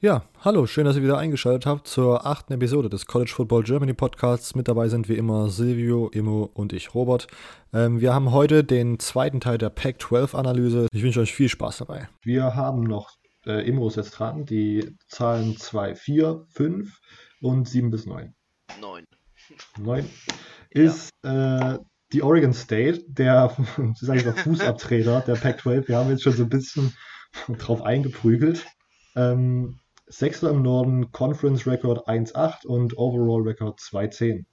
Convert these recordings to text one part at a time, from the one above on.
Ja, hallo, schön, dass ihr wieder eingeschaltet habt zur achten Episode des College Football Germany Podcasts. Mit dabei sind wie immer Silvio, Immo und ich, Robert. Ähm, wir haben heute den zweiten Teil der Pac-12-Analyse. Ich wünsche euch viel Spaß dabei. Wir haben noch äh, Immo jetzt dran, die Zahlen 2, 4, 5 und 7 bis 9. 9. 9 ist ja. äh, die Oregon State, der, sag ich mal, Fußabtreter der Pac-12. Wir haben jetzt schon so ein bisschen drauf eingeprügelt. Ähm, Sechster im Norden, Conference Record 1-8 und Overall Record 2-10.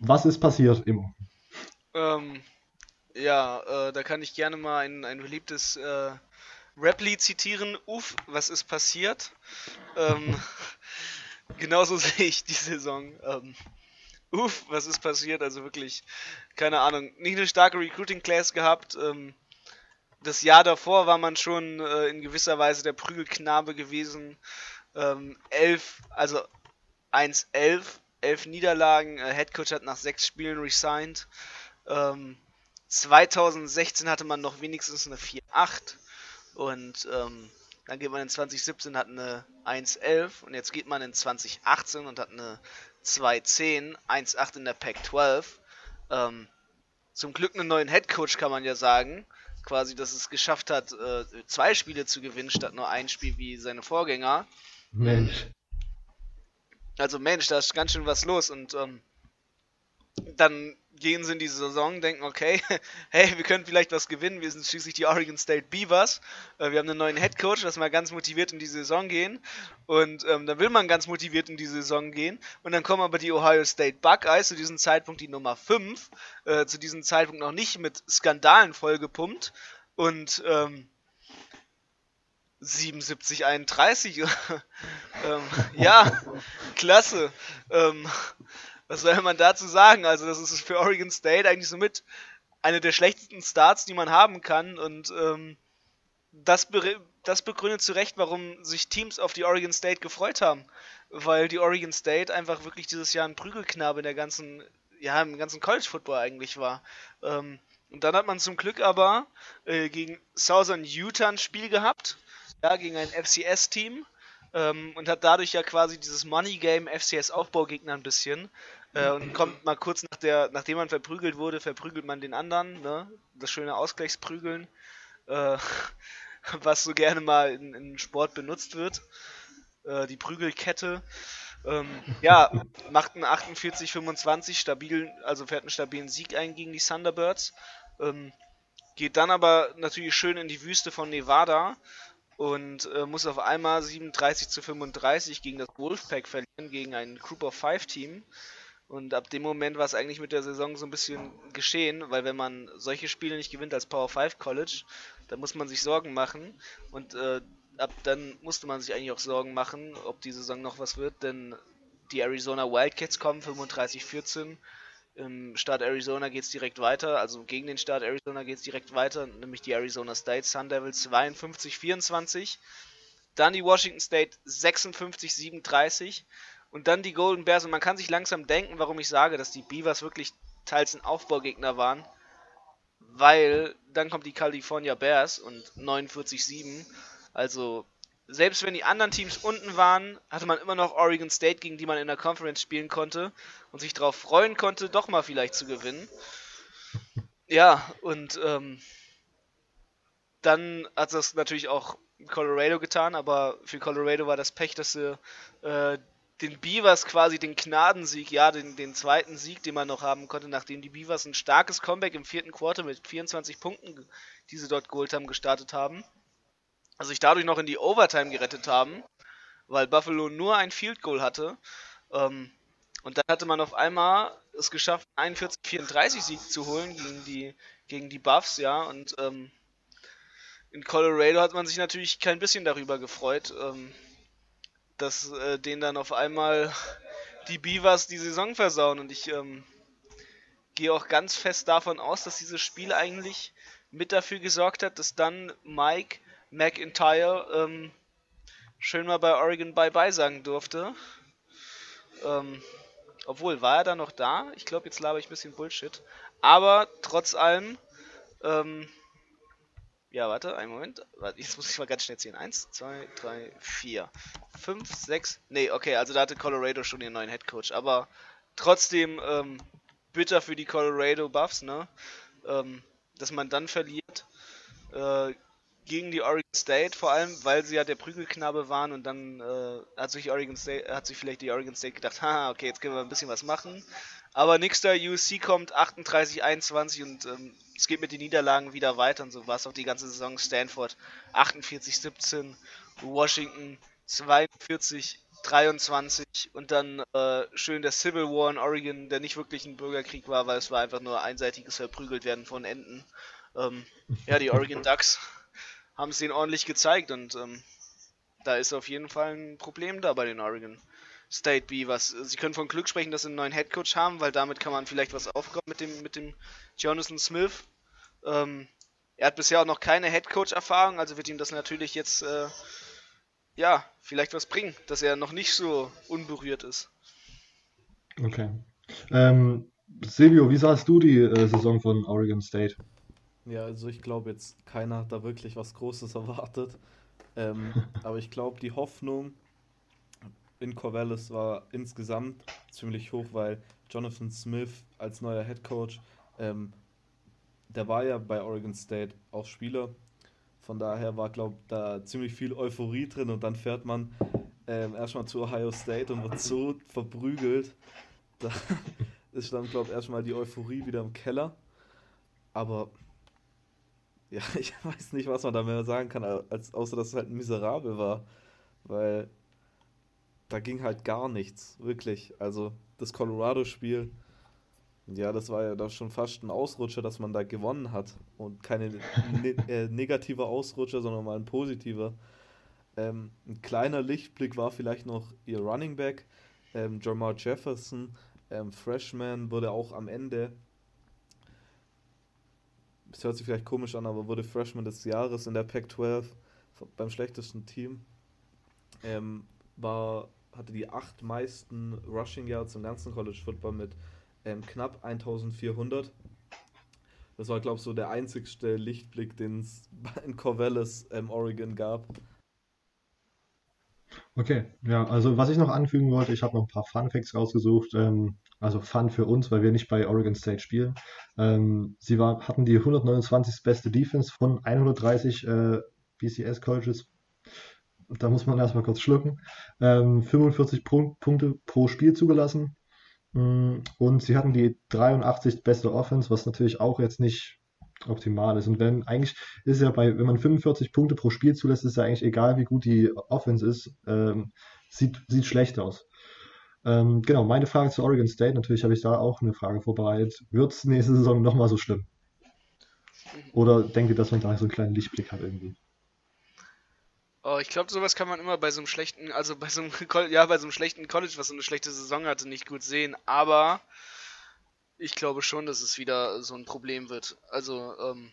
Was ist passiert, Immo? Ähm, ja, äh, da kann ich gerne mal ein, ein beliebtes äh, Rap-Lied zitieren. Uff, was ist passiert? Ähm, genauso sehe ich die Saison. Ähm, uff, was ist passiert? Also wirklich, keine Ahnung, nicht eine starke Recruiting-Class gehabt. Ähm, das Jahr davor war man schon äh, in gewisser Weise der Prügelknabe gewesen. Ähm, elf, also 1-11, elf Niederlagen. Äh, Headcoach hat nach sechs Spielen resigned. Ähm, 2016 hatte man noch wenigstens eine 4-8 und ähm, dann geht man in 2017 hat eine 1-11 und jetzt geht man in 2018 und hat eine 2-10, 1-8 in der Pac-12. Ähm, zum Glück einen neuen Headcoach kann man ja sagen quasi, dass es geschafft hat, äh, zwei Spiele zu gewinnen, statt nur ein Spiel wie seine Vorgänger. Mensch. Also Mensch, da ist ganz schön was los und ähm, dann gehen sie in die Saison, denken, okay, hey, wir können vielleicht was gewinnen, wir sind schließlich die Oregon State Beavers, äh, wir haben einen neuen Head Coach, lass mal ganz motiviert in die Saison gehen und ähm, dann will man ganz motiviert in die Saison gehen und dann kommen aber die Ohio State Buckeyes, zu diesem Zeitpunkt die Nummer 5, äh, zu diesem Zeitpunkt noch nicht mit Skandalen vollgepumpt und ähm, 77, 31. ähm, ja, klasse. Ähm, was soll man dazu sagen? Also, das ist für Oregon State eigentlich so mit eine der schlechtesten Starts, die man haben kann. Und ähm, das, be das begründet zu Recht, warum sich Teams auf die Oregon State gefreut haben. Weil die Oregon State einfach wirklich dieses Jahr ein Prügelknabe in der ganzen, ja, im ganzen College Football eigentlich war. Ähm, und dann hat man zum Glück aber äh, gegen Southern Utah ein Spiel gehabt, ja, gegen ein FCS-Team. Ähm, und hat dadurch ja quasi dieses Money Game FCS Aufbaugegner ein bisschen äh, und kommt mal kurz nach der, nachdem man verprügelt wurde, verprügelt man den anderen, ne? Das schöne Ausgleichsprügeln, äh, was so gerne mal in, in Sport benutzt wird. Äh, die Prügelkette. Ähm, ja, macht einen 48-25 stabil, also fährt einen stabilen Sieg ein gegen die Thunderbirds. Ähm, geht dann aber natürlich schön in die Wüste von Nevada und äh, muss auf einmal 37 zu 35 gegen das Wolfpack verlieren, gegen ein Group of Five Team. Und ab dem Moment war es eigentlich mit der Saison so ein bisschen geschehen, weil wenn man solche Spiele nicht gewinnt als Power 5 College, dann muss man sich Sorgen machen. Und äh, ab dann musste man sich eigentlich auch Sorgen machen, ob die Saison noch was wird, denn die Arizona Wildcats kommen 35-14. Im Staat Arizona geht es direkt weiter, also gegen den Staat Arizona geht es direkt weiter, nämlich die Arizona State Sun Devils 52-24. Dann die Washington State 56-37 und dann die Golden Bears. Und man kann sich langsam denken, warum ich sage, dass die Beavers wirklich teils ein Aufbaugegner waren. Weil dann kommt die California Bears und 49-7. Also, selbst wenn die anderen Teams unten waren, hatte man immer noch Oregon State, gegen die man in der Conference spielen konnte und sich darauf freuen konnte, doch mal vielleicht zu gewinnen. Ja, und ähm, dann hat das natürlich auch Colorado getan, aber für Colorado war das Pech, dass sie äh, den Beavers quasi den Gnadensieg, ja, den, den zweiten Sieg, den man noch haben konnte, nachdem die Beavers ein starkes Comeback im vierten Quarter mit 24 Punkten, die sie dort geholt haben, gestartet haben. Also sich dadurch noch in die Overtime gerettet haben, weil Buffalo nur ein Field Goal hatte. Ähm, und dann hatte man auf einmal es geschafft, 41-34 Sieg zu holen gegen die, gegen die Buffs, ja, und ähm, in Colorado hat man sich natürlich kein bisschen darüber gefreut. Ähm, dass äh, denen dann auf einmal die Beavers die Saison versauen. Und ich ähm, gehe auch ganz fest davon aus, dass dieses Spiel eigentlich mit dafür gesorgt hat, dass dann Mike McIntyre ähm, schön mal bei Oregon Bye-Bye sagen durfte. Ähm, obwohl, war er da noch da? Ich glaube, jetzt laber ich ein bisschen Bullshit. Aber trotz allem, ähm, ja, warte, einen Moment. Jetzt muss ich mal ganz schnell ziehen. Eins, zwei, drei, vier, fünf, sechs. Nee, okay, also da hatte Colorado schon ihren neuen Head Coach. Aber trotzdem ähm, bitter für die Colorado Buffs, ne? Ähm, dass man dann verliert. Äh, gegen die Oregon State, vor allem, weil sie ja der Prügelknabe waren und dann äh, hat sich Oregon State, hat sich vielleicht die Oregon State gedacht, ha, okay, jetzt können wir ein bisschen was machen. Aber nächster USC kommt 38-21 und ähm, es geht mit den Niederlagen wieder weiter und so war es auch die ganze Saison. Stanford 48-17, Washington 42-23 und dann äh, schön der Civil War in Oregon, der nicht wirklich ein Bürgerkrieg war, weil es war einfach nur einseitiges Verprügelt werden von Enten. Ähm, ja, die Oregon Ducks haben es denen ordentlich gezeigt und ähm, da ist auf jeden Fall ein Problem da bei den Oregon. State B, was sie können von Glück sprechen, dass sie einen neuen Headcoach haben, weil damit kann man vielleicht was aufkommen mit dem mit dem Jonathan Smith. Ähm, er hat bisher auch noch keine Headcoach-Erfahrung, also wird ihm das natürlich jetzt äh, ja vielleicht was bringen, dass er noch nicht so unberührt ist. Okay. Ähm, Silvio, wie sahst du die äh, Saison von Oregon State? Ja, also ich glaube jetzt, keiner hat da wirklich was Großes erwartet. Ähm, aber ich glaube, die Hoffnung in Corvallis war insgesamt ziemlich hoch, weil Jonathan Smith als neuer Head Coach, ähm, der war ja bei Oregon State auch Spieler. Von daher war, glaube ich, da ziemlich viel Euphorie drin und dann fährt man ähm, erstmal zu Ohio State und wird so verprügelt. Da ist dann, glaube ich, erstmal die Euphorie wieder im Keller. Aber ja, ich weiß nicht, was man da mehr sagen kann, als, außer dass es halt miserabel war. Weil da ging halt gar nichts, wirklich. Also das Colorado-Spiel, ja, das war ja da schon fast ein Ausrutscher, dass man da gewonnen hat. Und keine ne äh, negative Ausrutscher, sondern mal ein positiver. Ähm, ein kleiner Lichtblick war vielleicht noch ihr Running Back, ähm, Jamar Jefferson, ähm, Freshman, wurde auch am Ende, es hört sich vielleicht komisch an, aber wurde Freshman des Jahres in der Pac-12 beim schlechtesten Team. Ähm, war hatte die acht meisten Rushing Yards im ganzen College Football mit ähm, knapp 1400. Das war, glaube ich, so der einzigste Lichtblick, den es in Corvallis, ähm, Oregon gab. Okay, ja, also was ich noch anfügen wollte, ich habe noch ein paar Fun Facts rausgesucht. Ähm, also Fun für uns, weil wir nicht bei Oregon State spielen. Ähm, sie war, hatten die 129. beste Defense von 130 äh, BCS Colleges da muss man erstmal kurz schlucken, ähm, 45 Punkte pro Spiel zugelassen. Mm, und sie hatten die 83 beste Offense, was natürlich auch jetzt nicht optimal ist. Und wenn eigentlich ist ja bei, wenn man 45 Punkte pro Spiel zulässt, ist ja eigentlich egal, wie gut die Offense ist, ähm, sieht, sieht schlecht aus. Ähm, genau, meine Frage zu Oregon State, natürlich habe ich da auch eine Frage vorbereitet. Wird es nächste Saison nochmal so schlimm? Oder denkt ihr, dass man da so einen kleinen Lichtblick hat irgendwie? Oh, ich glaube, sowas kann man immer bei so einem schlechten, also bei so einem, ja, bei so einem schlechten College, was so eine schlechte Saison hatte, nicht gut sehen. Aber ich glaube schon, dass es wieder so ein Problem wird. Also, ähm,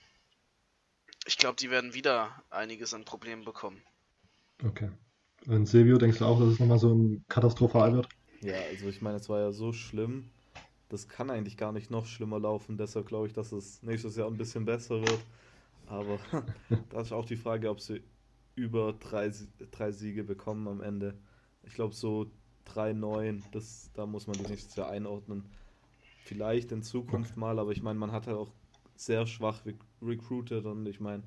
ich glaube, die werden wieder einiges an Problemen bekommen. Okay. Und Silvio, denkst du auch, dass es nochmal so ein katastrophal wird? Ja, also ich meine, es war ja so schlimm. Das kann eigentlich gar nicht noch schlimmer laufen. Deshalb glaube ich, dass es nächstes Jahr ein bisschen besser wird. Aber da ist auch die Frage, ob sie über drei, drei Siege bekommen am Ende. Ich glaube so 3-9, da muss man die nächstes Jahr einordnen. Vielleicht in Zukunft mal, aber ich meine, man hat halt auch sehr schwach recruited und ich meine,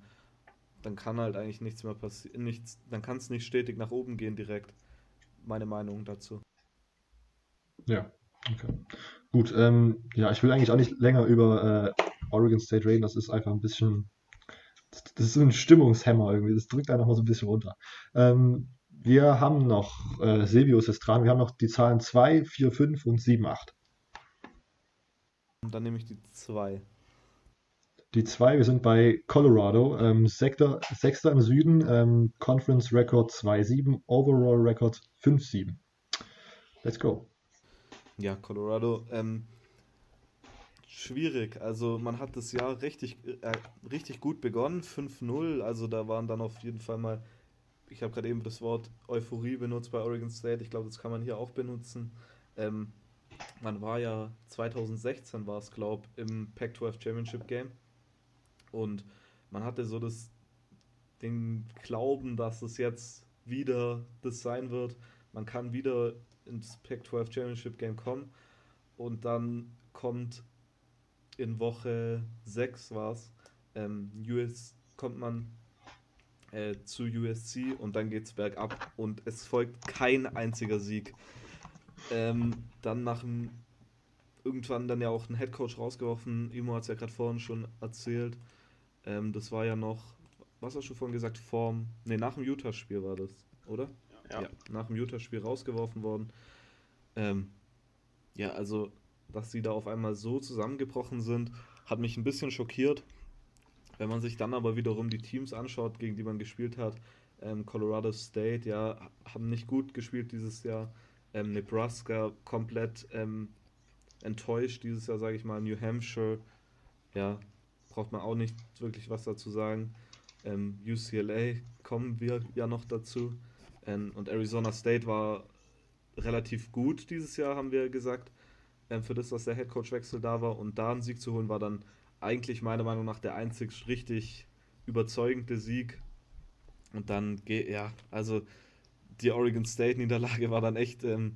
dann kann halt eigentlich nichts mehr passieren, nichts, dann kann es nicht stetig nach oben gehen direkt. Meine Meinung dazu. Ja, okay. Gut, ähm, ja, ich will eigentlich auch nicht länger über äh, Oregon State reden, das ist einfach ein bisschen das ist so ein Stimmungshemmer irgendwie. Das drückt einfach mal so ein bisschen runter. Ähm, wir haben noch, äh, Silvio ist dran, wir haben noch die Zahlen 2, 4, 5 und 7, 8. Und dann nehme ich die 2. Die 2, wir sind bei Colorado, ähm, Sechster, Sechster im Süden, ähm, Conference Record 2-7, Overall Record 5-7. Let's go. Ja, Colorado, ähm, schwierig. Also man hat das Jahr richtig, äh, richtig gut begonnen, 5-0. Also da waren dann auf jeden Fall mal, ich habe gerade eben das Wort Euphorie benutzt bei Oregon State. Ich glaube, das kann man hier auch benutzen. Ähm, man war ja 2016 war es, glaube ich, im Pac-12 Championship Game. Und man hatte so das den Glauben, dass es jetzt wieder das sein wird. Man kann wieder ins Pac-12 Championship Game kommen und dann kommt in Woche 6 war es, ähm, kommt man äh, zu USC und dann geht es bergab und es folgt kein einziger Sieg. Ähm, dann nach dem irgendwann dann ja auch ein Headcoach rausgeworfen. Imo hat es ja gerade vorhin schon erzählt. Ähm, das war ja noch, was hast du vorhin gesagt, vorm, ne, nach dem Utah-Spiel war das, oder? Ja. nach dem Utah-Spiel rausgeworfen worden. Ähm, ja, also, dass sie da auf einmal so zusammengebrochen sind, hat mich ein bisschen schockiert. Wenn man sich dann aber wiederum die Teams anschaut, gegen die man gespielt hat, ähm, Colorado State, ja, haben nicht gut gespielt dieses Jahr. Ähm, Nebraska komplett ähm, enttäuscht dieses Jahr, sage ich mal. New Hampshire, ja, braucht man auch nicht wirklich was dazu sagen. Ähm, UCLA kommen wir ja noch dazu. Und Arizona State war relativ gut dieses Jahr, haben wir gesagt. Ähm, für das, dass der Headcoach-Wechsel da war. Und da einen Sieg zu holen, war dann eigentlich meiner Meinung nach der einzig richtig überzeugende Sieg. Und dann, ja, also die Oregon State-Niederlage war dann echt ähm,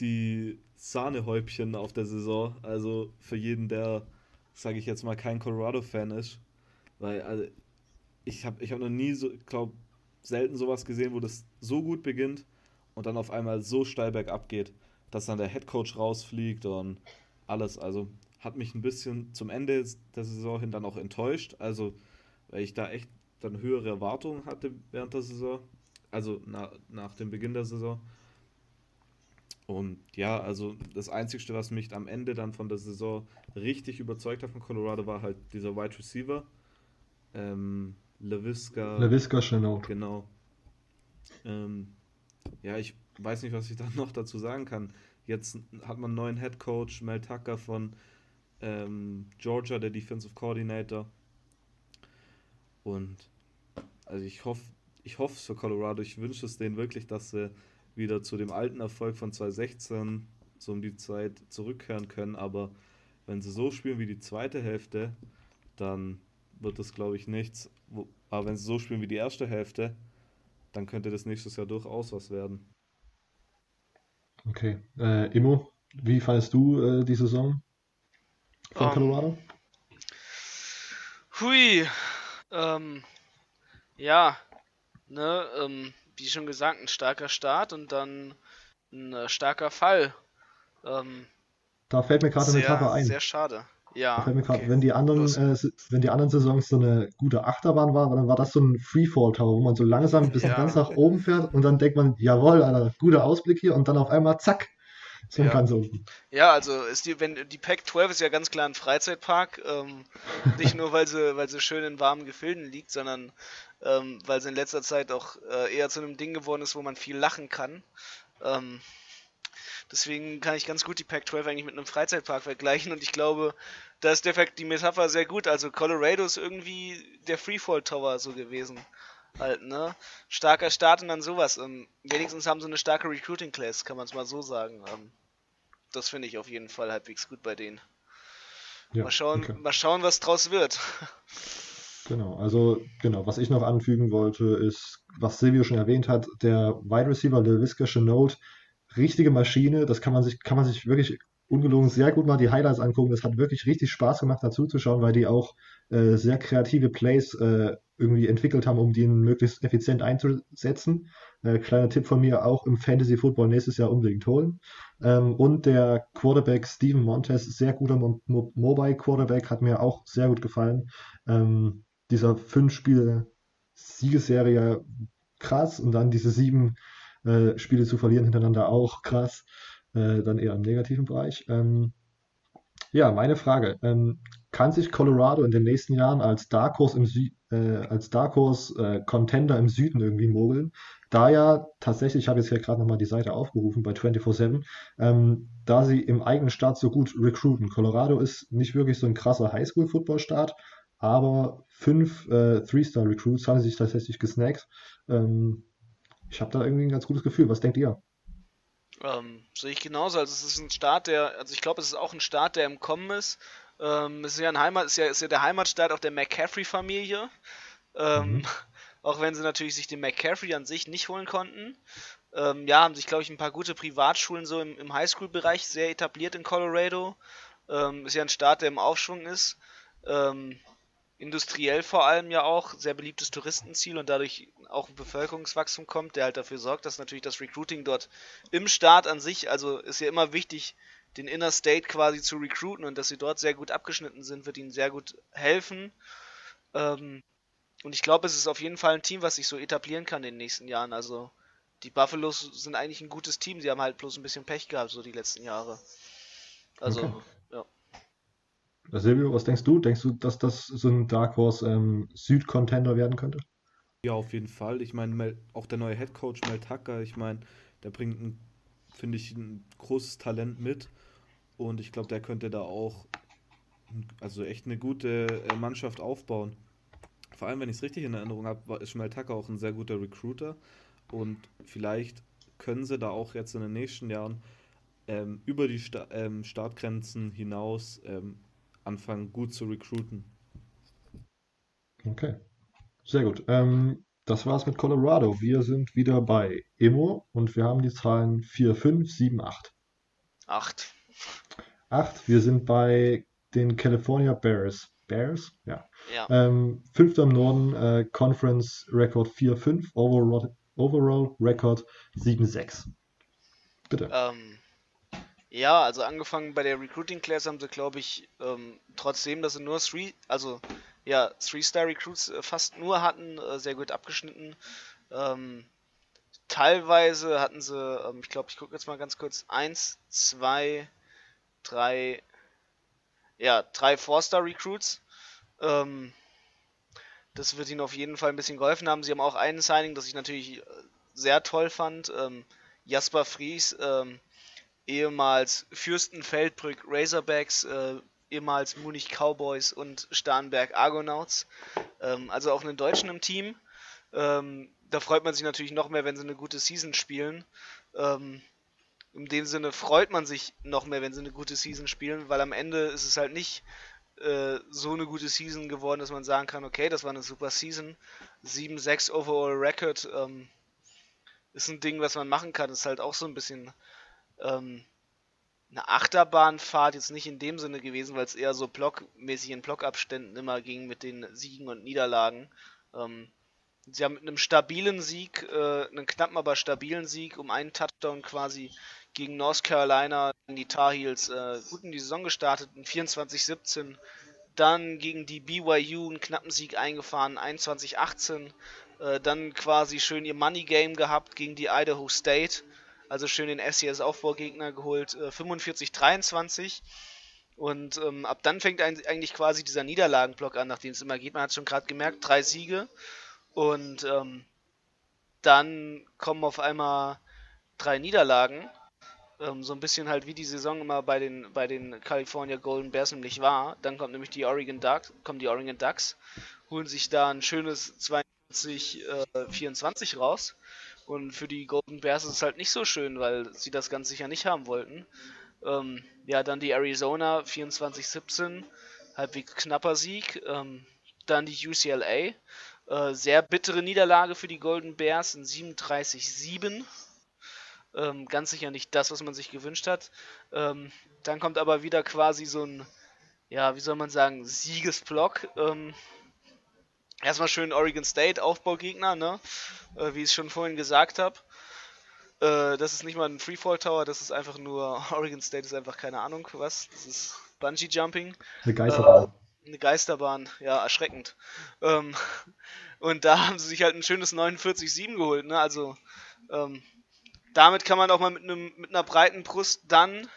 die Sahnehäubchen auf der Saison. Also für jeden, der, sage ich jetzt mal, kein Colorado-Fan ist. Weil also, ich habe ich hab noch nie so, glaube selten sowas gesehen, wo das so gut beginnt und dann auf einmal so steil bergab geht, dass dann der Headcoach rausfliegt und alles. Also hat mich ein bisschen zum Ende der Saison hin dann auch enttäuscht. Also, weil ich da echt dann höhere Erwartungen hatte während der Saison. Also na, nach dem Beginn der Saison. Und ja, also das Einzige, was mich am Ende dann von der Saison richtig überzeugt hat von Colorado, war halt dieser Wide Receiver. Ähm, LaVisca. LaVisca Chenault. Genau. Ähm, ja, ich weiß nicht, was ich da noch dazu sagen kann. Jetzt hat man einen neuen Head Coach, Mel Tucker von ähm, Georgia, der Defensive Coordinator. Und also ich hoffe, ich hoffe es für Colorado. Ich wünsche es denen wirklich, dass sie wieder zu dem alten Erfolg von 2016 so um die Zeit zurückkehren können. Aber wenn sie so spielen wie die zweite Hälfte, dann wird das, glaube ich, nichts. Aber wenn sie so spielen wie die erste Hälfte, dann könnte das nächstes Jahr durchaus was werden. Okay. Äh, Immo, wie fandest du äh, die Saison von um, ähm, Colorado? Hui. Ähm, ja, ne, ähm, wie schon gesagt, ein starker Start und dann ein äh, starker Fall. Ähm, da fällt mir gerade eine Metapher ein. Sehr schade. Ja. Okay. wenn, die anderen, äh, wenn die anderen Saisons so eine gute Achterbahn war, dann war das so ein Freefall-Tower, wo man so langsam bis ja. ganz nach oben fährt und dann denkt man, jawohl, Alter, guter Ausblick hier und dann auf einmal zack, so ja. ganz unten. Ja, also ist die, wenn die Pack 12 ist ja ganz klar ein Freizeitpark, ähm, nicht nur weil sie, weil sie schön in warmen Gefilden liegt, sondern ähm, weil sie in letzter Zeit auch äh, eher zu einem Ding geworden ist, wo man viel lachen kann. Ähm, deswegen kann ich ganz gut die Pac-12 eigentlich mit einem Freizeitpark vergleichen und ich glaube, da ist der, die Metapher sehr gut. Also Colorado ist irgendwie der Freefall Tower so gewesen. Halt, ne? Starker Start und dann sowas. Ähm, wenigstens haben sie eine starke Recruiting Class, kann man es mal so sagen. Ähm, das finde ich auf jeden Fall halbwegs gut bei denen. Ja, mal, schauen, okay. mal schauen, was draus wird. Genau, also genau, was ich noch anfügen wollte, ist, was Silvio schon erwähnt hat, der Wide Receiver LeVisca Chenault, richtige Maschine, das kann man sich, kann man sich wirklich ungelogen sehr gut mal die Highlights angucken. Das hat wirklich richtig Spaß gemacht, dazu zu schauen, weil die auch äh, sehr kreative Plays äh, irgendwie entwickelt haben, um die möglichst effizient einzusetzen. Äh, kleiner Tipp von mir, auch im Fantasy Football nächstes Jahr unbedingt holen. Ähm, und der Quarterback Steven Montes, sehr guter Mo Mobile Quarterback, hat mir auch sehr gut gefallen. Ähm, dieser fünf Spiele Siegesserie krass und dann diese sieben äh, Spiele zu verlieren hintereinander auch krass, äh, dann eher im negativen Bereich. Ähm, ja, meine Frage. Ähm, kann sich Colorado in den nächsten Jahren als Dark Horse, im Sü äh, als Dark Horse äh, Contender im Süden irgendwie mogeln? Da ja tatsächlich, ich habe jetzt hier gerade nochmal die Seite aufgerufen bei 24-7, ähm, da sie im eigenen Staat so gut recruiten. Colorado ist nicht wirklich so ein krasser Highschool-Football-Staat, aber fünf äh, Three-Star-Recruits haben sich tatsächlich gesnackt. Ähm, ich habe da irgendwie ein ganz gutes Gefühl. Was denkt ihr? Ähm, sehe ich genauso. Also es ist ein Start, der, also ich glaube, es ist auch ein Start, der im Kommen ist. Ähm, es ist ja ein Heimat, ist ja, ist ja der Heimatstaat auch der McCaffrey-Familie. Ähm, mhm. Auch wenn sie natürlich sich den McCaffrey an sich nicht holen konnten. Ähm, ja, haben sich, glaube ich, ein paar gute Privatschulen so im, im Highschool-Bereich sehr etabliert in Colorado. Ähm, ist ja ein Staat, der im Aufschwung ist. Industriell vor allem ja auch, sehr beliebtes Touristenziel und dadurch auch ein Bevölkerungswachstum kommt, der halt dafür sorgt, dass natürlich das Recruiting dort im Staat an sich, also ist ja immer wichtig, den Inner State quasi zu recruiten und dass sie dort sehr gut abgeschnitten sind, wird ihnen sehr gut helfen. Ähm, und ich glaube, es ist auf jeden Fall ein Team, was sich so etablieren kann in den nächsten Jahren. Also die Buffalos sind eigentlich ein gutes Team, sie haben halt bloß ein bisschen Pech gehabt, so die letzten Jahre. Also, okay. Silvio, was denkst du? Denkst du, dass das so ein Dark Horse ähm, Süd-Contender werden könnte? Ja, auf jeden Fall. Ich meine, auch der neue Head Coach Mel Tucker, ich meine, der bringt, finde ich, ein großes Talent mit. Und ich glaube, der könnte da auch also echt eine gute äh, Mannschaft aufbauen. Vor allem, wenn ich es richtig in Erinnerung habe, ist Schmel Tucker auch ein sehr guter Recruiter. Und vielleicht können sie da auch jetzt in den nächsten Jahren ähm, über die Sta ähm, Startgrenzen hinaus ähm, anfangen, gut zu recruiten. Okay, sehr gut. Ähm, das war's mit Colorado. Wir sind wieder bei Emo und wir haben die Zahlen 4, 5, 7, 8. 8. 8. Wir sind bei den California Bears. Bears? Ja. ja. Ähm, fünfter im Norden, äh, Conference Record 4-5, Overall, Overall Record 7-6. Bitte. Ähm, ja, also angefangen bei der Recruiting Class haben sie, glaube ich, ähm, trotzdem, dass sie nur three, also ja, Three-Star Recruits äh, fast nur hatten, äh, sehr gut abgeschnitten. Ähm, teilweise hatten sie, ähm, ich glaube, ich gucke jetzt mal ganz kurz, 1, 2, 3, ja, drei Four-Star-Recruits. Ähm, das wird ihnen auf jeden Fall ein bisschen geholfen haben. Sie haben auch einen Signing, das ich natürlich äh, sehr toll fand. Ähm, Jasper Fries, ähm, ehemals Fürstenfeldbrück Razorbacks, äh, ehemals Munich Cowboys und Starnberg Argonauts. Ähm, also auch einen Deutschen im Team. Ähm, da freut man sich natürlich noch mehr, wenn sie eine gute Season spielen. Ähm, in dem Sinne freut man sich noch mehr, wenn sie eine gute Season spielen, weil am Ende ist es halt nicht äh, so eine gute Season geworden, dass man sagen kann, okay, das war eine super Season. 7-6 Overall Record ähm, ist ein Ding, was man machen kann. Ist halt auch so ein bisschen ähm, eine Achterbahnfahrt, jetzt nicht in dem Sinne gewesen, weil es eher so blockmäßig in Blockabständen immer ging mit den Siegen und Niederlagen. Ähm, sie haben mit einem stabilen Sieg, äh, einen knappen, aber stabilen Sieg um einen Touchdown quasi gegen North Carolina in die Tar Heels äh, gut in die Saison gestartet, in 24-17. Dann gegen die BYU einen knappen Sieg eingefahren, 21-18. Äh, dann quasi schön ihr Money Game gehabt gegen die Idaho State. Also schön den SCS Aufbaugegner geholt, äh, 45-23. Und ähm, ab dann fängt eigentlich quasi dieser Niederlagenblock an, nachdem es immer geht. Man hat schon gerade gemerkt, drei Siege. Und ähm, dann kommen auf einmal drei Niederlagen. Ähm, so ein bisschen halt wie die Saison immer bei den, bei den California Golden Bears nämlich war. Dann kommt nämlich die Oregon Ducks, kommen die Oregon Ducks, holen sich da ein schönes 42, äh, 24 raus. Und für die Golden Bears ist es halt nicht so schön, weil sie das ganz sicher nicht haben wollten. Ähm, ja, dann die Arizona 24-17, halbwegs knapper Sieg. Ähm, dann die UCLA, äh, sehr bittere Niederlage für die Golden Bears in 37-7. Ähm, ganz sicher nicht das, was man sich gewünscht hat. Ähm, dann kommt aber wieder quasi so ein, ja, wie soll man sagen, Siegesblock. Erstmal schön Oregon State, Aufbaugegner, ne? Äh, wie ich es schon vorhin gesagt habe. Äh, das ist nicht mal ein Freefall Tower, das ist einfach nur, Oregon State ist einfach keine Ahnung was. Das ist Bungee Jumping. Eine Geisterbahn. Äh, eine Geisterbahn, ja, erschreckend. Ähm, und da haben sie sich halt ein schönes 49-7 geholt, ne? Also, ähm, damit kann man auch mal mit, einem, mit einer breiten Brust dann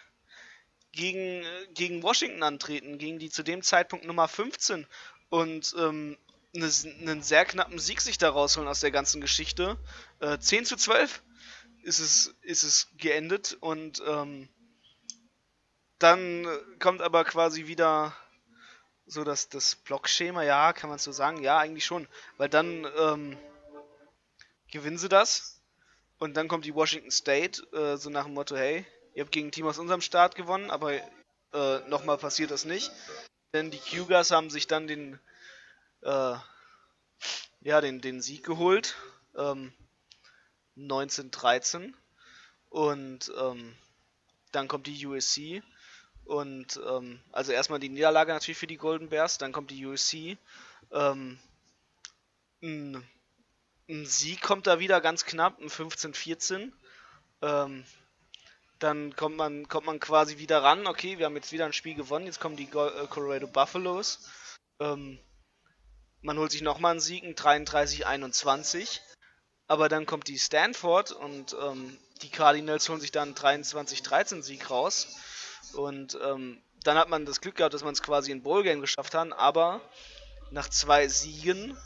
gegen, gegen Washington antreten, gegen die zu dem Zeitpunkt Nummer 15 und ähm, einen sehr knappen Sieg sich da rausholen aus der ganzen Geschichte. Äh, 10 zu 12 ist es, ist es geendet und ähm, dann kommt aber quasi wieder so das, das Blockschema, ja, kann man so sagen, ja, eigentlich schon, weil dann ähm, gewinnen sie das und dann kommt die Washington State, äh, so nach dem Motto, hey, ihr habt gegen ein Team aus unserem Staat gewonnen, aber äh, nochmal passiert das nicht. Denn die Cougars haben sich dann den, äh, ja, den, den Sieg geholt. Ähm, 1913. Und ähm, dann kommt die USC. Und ähm, also erstmal die Niederlage natürlich für die Golden Bears, dann kommt die USC. Ähm, ein, ein, Sieg kommt da wieder ganz knapp, ein 15-14. Ähm, dann kommt man, kommt man quasi wieder ran. Okay, wir haben jetzt wieder ein Spiel gewonnen. Jetzt kommen die äh, Colorado Buffaloes. Ähm, man holt sich nochmal einen Sieg, ein 33-21. Aber dann kommt die Stanford und ähm, die Cardinals holen sich dann einen 23-13 Sieg raus. Und ähm, dann hat man das Glück gehabt, dass man es quasi in Bowl Game geschafft hat. Aber nach zwei Siegen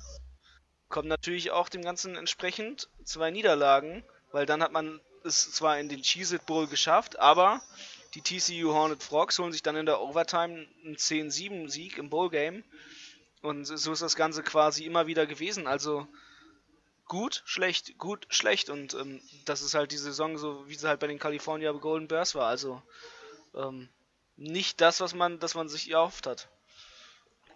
kommen natürlich auch dem Ganzen entsprechend zwei Niederlagen. Weil dann hat man es zwar in den Cheez It Bowl geschafft, aber die TCU Hornet Frogs holen sich dann in der Overtime einen 10-7 Sieg im Bowl Game. Und so ist das Ganze quasi immer wieder gewesen. Also gut, schlecht, gut, schlecht. Und ähm, das ist halt die Saison so, wie sie halt bei den California Golden Bears war. Also ähm, nicht das, was man, das man sich erhofft hat.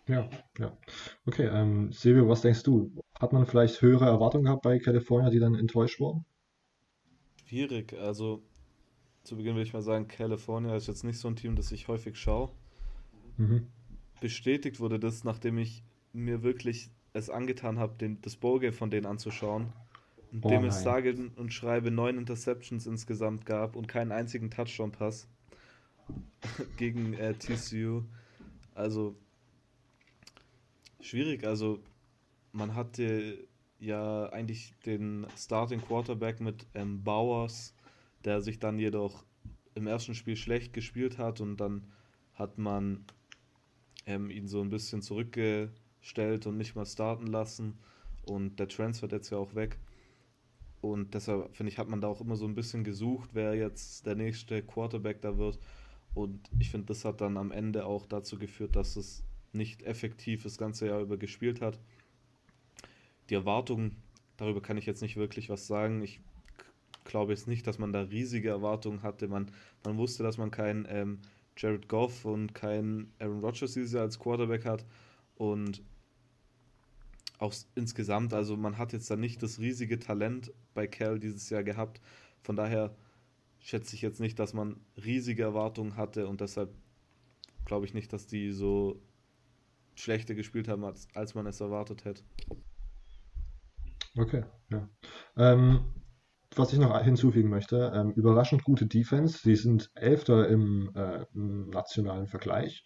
Ja, ja. Okay, ähm, Silvio, was denkst du? Hat man vielleicht höhere Erwartungen gehabt bei California, die dann enttäuscht wurden? Schwierig. Also zu Beginn will ich mal sagen, California ist jetzt nicht so ein Team, das ich häufig schaue. Mhm. Bestätigt wurde das, nachdem ich mir wirklich es angetan habe, das Ballgame von denen anzuschauen. Und oh dem es sage und schreibe neun Interceptions insgesamt gab und keinen einzigen Touchdown-Pass gegen äh, TCU. Also schwierig. Also man hatte ja eigentlich den Starting Quarterback mit ähm, Bowers, der sich dann jedoch im ersten Spiel schlecht gespielt hat und dann hat man ähm, ihn so ein bisschen zurückge stellt und nicht mal starten lassen. Und der Transfer jetzt ja auch weg. Und deshalb, finde ich, hat man da auch immer so ein bisschen gesucht, wer jetzt der nächste Quarterback da wird. Und ich finde, das hat dann am Ende auch dazu geführt, dass es nicht effektiv das ganze Jahr über gespielt hat. Die Erwartungen, darüber kann ich jetzt nicht wirklich was sagen. Ich glaube jetzt nicht, dass man da riesige Erwartungen hatte. Man, man wusste, dass man keinen ähm, Jared Goff und keinen Aaron Rodgers dieses Jahr als Quarterback hat. Und auch insgesamt, also man hat jetzt da nicht das riesige Talent bei Cal dieses Jahr gehabt. Von daher schätze ich jetzt nicht, dass man riesige Erwartungen hatte und deshalb glaube ich nicht, dass die so schlechter gespielt haben, als, als man es erwartet hätte. Okay, ja. Ähm, was ich noch hinzufügen möchte, ähm, überraschend gute Defense. Sie sind Elfter im, äh, im nationalen Vergleich.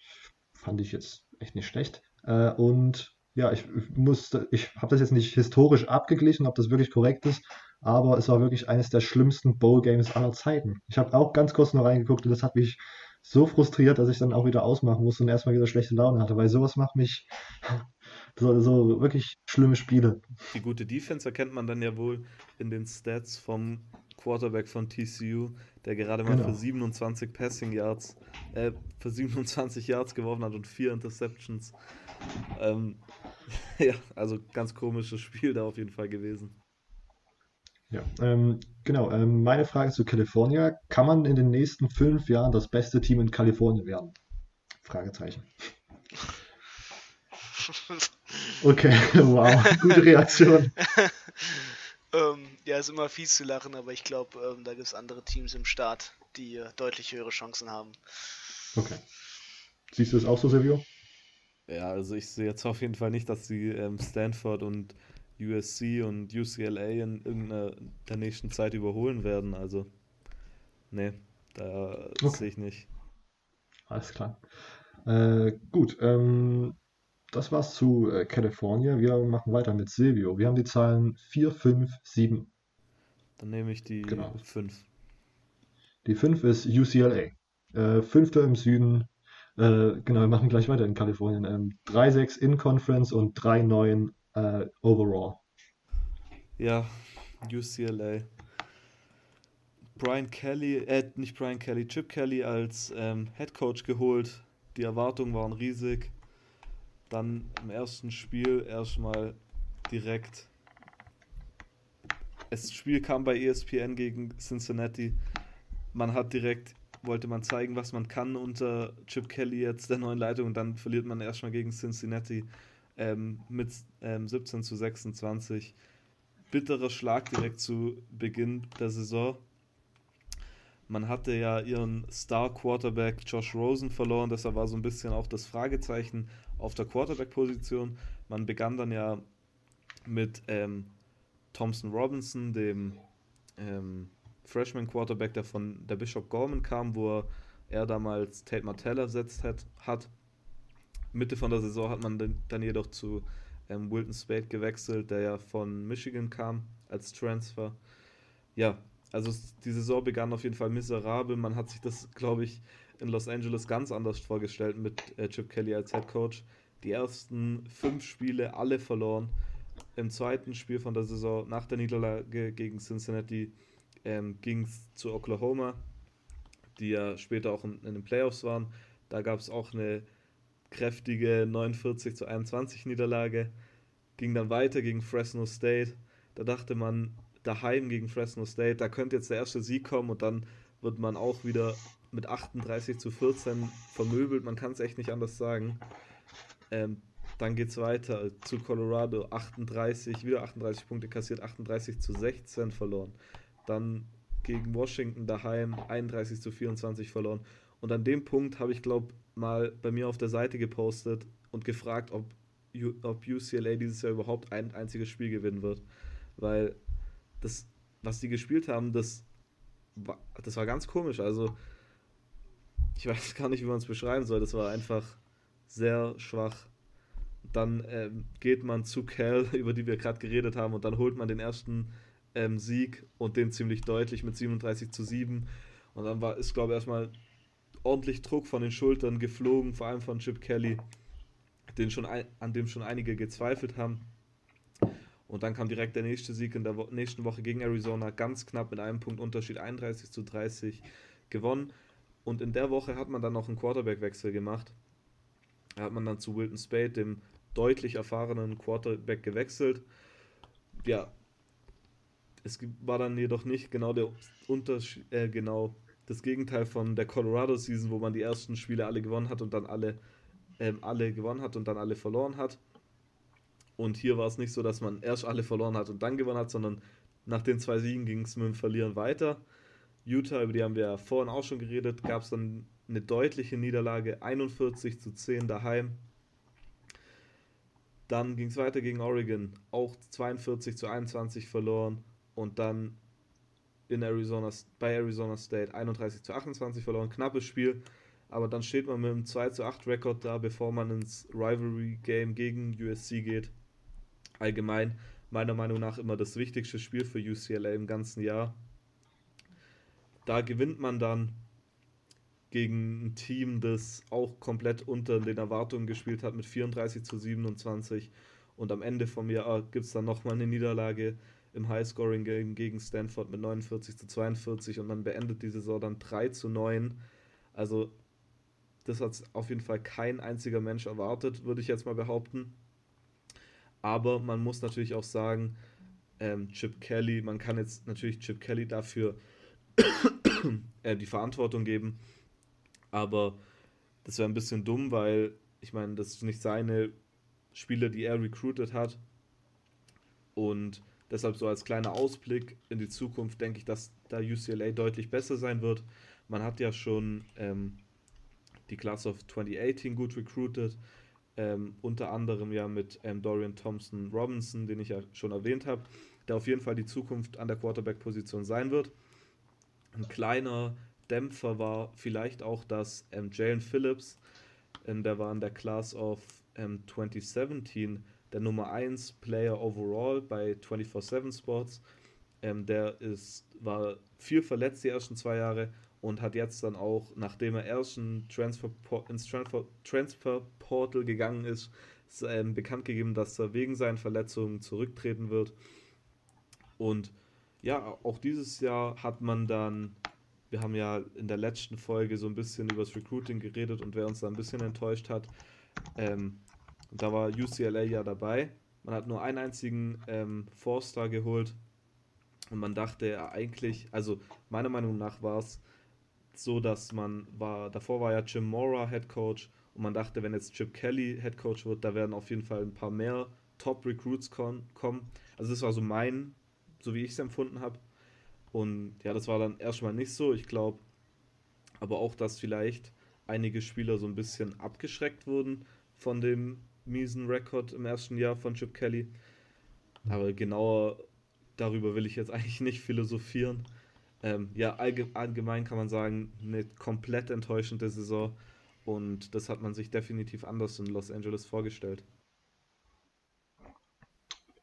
Fand ich jetzt echt nicht schlecht. Äh, und ja, ich muss, ich habe das jetzt nicht historisch abgeglichen, ob das wirklich korrekt ist, aber es war wirklich eines der schlimmsten Bowl-Games aller Zeiten. Ich habe auch ganz kurz noch reingeguckt und das hat mich so frustriert, dass ich dann auch wieder ausmachen musste und erstmal wieder schlechte Laune hatte, weil sowas macht mich so, so wirklich schlimme Spiele. Die gute Defense erkennt man dann ja wohl in den Stats vom Quarterback von TCU, der gerade mal genau. für 27 Passing Yards, äh, für 27 Yards geworfen hat und vier Interceptions. Ähm, ja, also ganz komisches Spiel da auf jeden Fall gewesen. Ja, ähm, genau. Ähm, meine Frage zu California. Kann man in den nächsten fünf Jahren das beste Team in Kalifornien werden? Fragezeichen. Okay, wow, gute Reaktion. ähm, ja, ist immer fies zu lachen, aber ich glaube, ähm, da gibt es andere Teams im Start, die äh, deutlich höhere Chancen haben. Okay. Siehst du es auch so, Silvio? Ja, also ich sehe jetzt auf jeden Fall nicht, dass sie ähm, Stanford und USC und UCLA in irgendeiner der nächsten Zeit überholen werden. Also, nee, da okay. sehe ich nicht. Alles klar. Äh, gut, ähm, das war's zu äh, California. Wir machen weiter mit Silvio. Wir haben die Zahlen 4, 5, 7. Dann nehme ich die genau. 5. Die 5 ist UCLA. Äh, Fünfter im Süden, äh, genau, wir machen gleich weiter in Kalifornien. Ähm, 3-6 in Conference und 3-9 äh, overall. Ja, UCLA. Brian Kelly, äh, nicht Brian Kelly, Chip Kelly als ähm, Head Coach geholt. Die Erwartungen waren riesig. Dann im ersten Spiel erstmal direkt. Das Spiel kam bei ESPN gegen Cincinnati. Man hat direkt wollte man zeigen, was man kann unter Chip Kelly jetzt der neuen Leitung und dann verliert man erstmal gegen Cincinnati. ähm, mit ähm, 17 zu 26. Bitterer Schlag direkt zu Beginn der Saison. Man hatte ja ihren Star-Quarterback Josh Rosen verloren, deshalb war so ein bisschen auch das Fragezeichen auf der Quarterback-Position. Man begann dann ja mit ähm, Thompson Robinson, dem ähm, Freshman-Quarterback, der von der Bishop Gorman kam, wo er damals Tate Martell ersetzt hat. hat. Mitte von der Saison hat man dann jedoch zu ähm, Wilton Spade gewechselt, der ja von Michigan kam als Transfer. Ja, also die Saison begann auf jeden Fall miserabel. Man hat sich das, glaube ich, in Los Angeles ganz anders vorgestellt mit äh, Chip Kelly als Head Coach. Die ersten fünf Spiele alle verloren. Im zweiten Spiel von der Saison nach der Niederlage gegen Cincinnati ähm, ging es zu Oklahoma, die ja später auch in, in den Playoffs waren. Da gab es auch eine kräftige 49 zu 21 Niederlage. Ging dann weiter gegen Fresno State. Da dachte man, daheim gegen Fresno State, da könnte jetzt der erste Sieg kommen und dann wird man auch wieder mit 38 zu 14 vermöbelt. Man kann es echt nicht anders sagen. Ähm, dann es weiter zu Colorado, 38, wieder 38 Punkte kassiert, 38 zu 16 verloren. Dann gegen Washington daheim 31 zu 24 verloren. Und an dem Punkt habe ich, glaube mal bei mir auf der Seite gepostet und gefragt, ob, ob UCLA dieses Jahr überhaupt ein einziges Spiel gewinnen wird. Weil das, was die gespielt haben, das das war ganz komisch. Also, ich weiß gar nicht, wie man es beschreiben soll. Das war einfach sehr schwach. Dann ähm, geht man zu Cal, über die wir gerade geredet haben, und dann holt man den ersten ähm, Sieg und den ziemlich deutlich mit 37 zu 7. Und dann war, ist, glaube ich, erstmal ordentlich Druck von den Schultern geflogen, vor allem von Chip Kelly, den schon ein, an dem schon einige gezweifelt haben. Und dann kam direkt der nächste Sieg in der Wo nächsten Woche gegen Arizona, ganz knapp mit einem Punkt Unterschied, 31 zu 30 gewonnen. Und in der Woche hat man dann noch einen Quarterback-Wechsel gemacht. Da hat man dann zu Wilton Spade, dem deutlich erfahrenen Quarterback, gewechselt. Ja, es war dann jedoch nicht genau der Unterschied, äh, genau das Gegenteil von der Colorado Season, wo man die ersten Spiele alle gewonnen hat und dann alle, ähm, alle gewonnen hat und dann alle verloren hat. Und hier war es nicht so, dass man erst alle verloren hat und dann gewonnen hat, sondern nach den zwei Siegen ging es mit dem Verlieren weiter. Utah, über die haben wir ja vorhin auch schon geredet, gab es dann eine deutliche Niederlage, 41 zu 10 daheim. Dann ging es weiter gegen Oregon, auch 42 zu 21 verloren und dann in Arizona, bei Arizona State 31 zu 28 verloren. Knappes Spiel, aber dann steht man mit einem 2 zu 8 Rekord da, bevor man ins Rivalry Game gegen USC geht. Allgemein meiner Meinung nach immer das wichtigste Spiel für UCLA im ganzen Jahr. Da gewinnt man dann gegen ein Team, das auch komplett unter den Erwartungen gespielt hat mit 34 zu 27 und am Ende vom Jahr gibt es dann nochmal eine Niederlage im Highscoring-Game gegen Stanford mit 49 zu 42 und man beendet die Saison dann 3 zu 9. Also das hat auf jeden Fall kein einziger Mensch erwartet, würde ich jetzt mal behaupten. Aber man muss natürlich auch sagen, ähm, Chip Kelly, man kann jetzt natürlich Chip Kelly dafür äh, die Verantwortung geben, aber das wäre ein bisschen dumm, weil ich meine, das ist nicht seine Spieler, die er recruited hat. Und Deshalb so als kleiner Ausblick in die Zukunft denke ich, dass da UCLA deutlich besser sein wird. Man hat ja schon ähm, die Class of 2018 gut recruited, ähm, unter anderem ja mit ähm, Dorian Thompson Robinson, den ich ja schon erwähnt habe, der auf jeden Fall die Zukunft an der Quarterback-Position sein wird. Ein kleiner Dämpfer war vielleicht auch, dass ähm, Jalen Phillips, ähm, der war in der Class of 2017 ähm, der Nummer 1 Player overall bei 24-7 Sports. Ähm, der ist, war viel verletzt die ersten zwei Jahre und hat jetzt dann auch, nachdem er erst in Transfer, ins Transfer, Transfer Portal gegangen ist, ist ähm, bekannt gegeben, dass er wegen seinen Verletzungen zurücktreten wird. Und ja, auch dieses Jahr hat man dann, wir haben ja in der letzten Folge so ein bisschen über das Recruiting geredet und wer uns da ein bisschen enttäuscht hat, ähm, da war UCLA ja dabei. Man hat nur einen einzigen ähm, Four-Star geholt. Und man dachte eigentlich, also meiner Meinung nach war es so, dass man war, davor war ja Jim Mora Head Coach Und man dachte, wenn jetzt Chip Kelly Head Coach wird, da werden auf jeden Fall ein paar mehr Top-Recruits kommen. Also das war so mein, so wie ich es empfunden habe. Und ja, das war dann erstmal nicht so. Ich glaube aber auch, dass vielleicht einige Spieler so ein bisschen abgeschreckt wurden von dem miesen Rekord im ersten Jahr von Chip Kelly. Aber genauer darüber will ich jetzt eigentlich nicht philosophieren. Ähm, ja, allgemein kann man sagen, eine komplett enttäuschende Saison. Und das hat man sich definitiv anders in Los Angeles vorgestellt.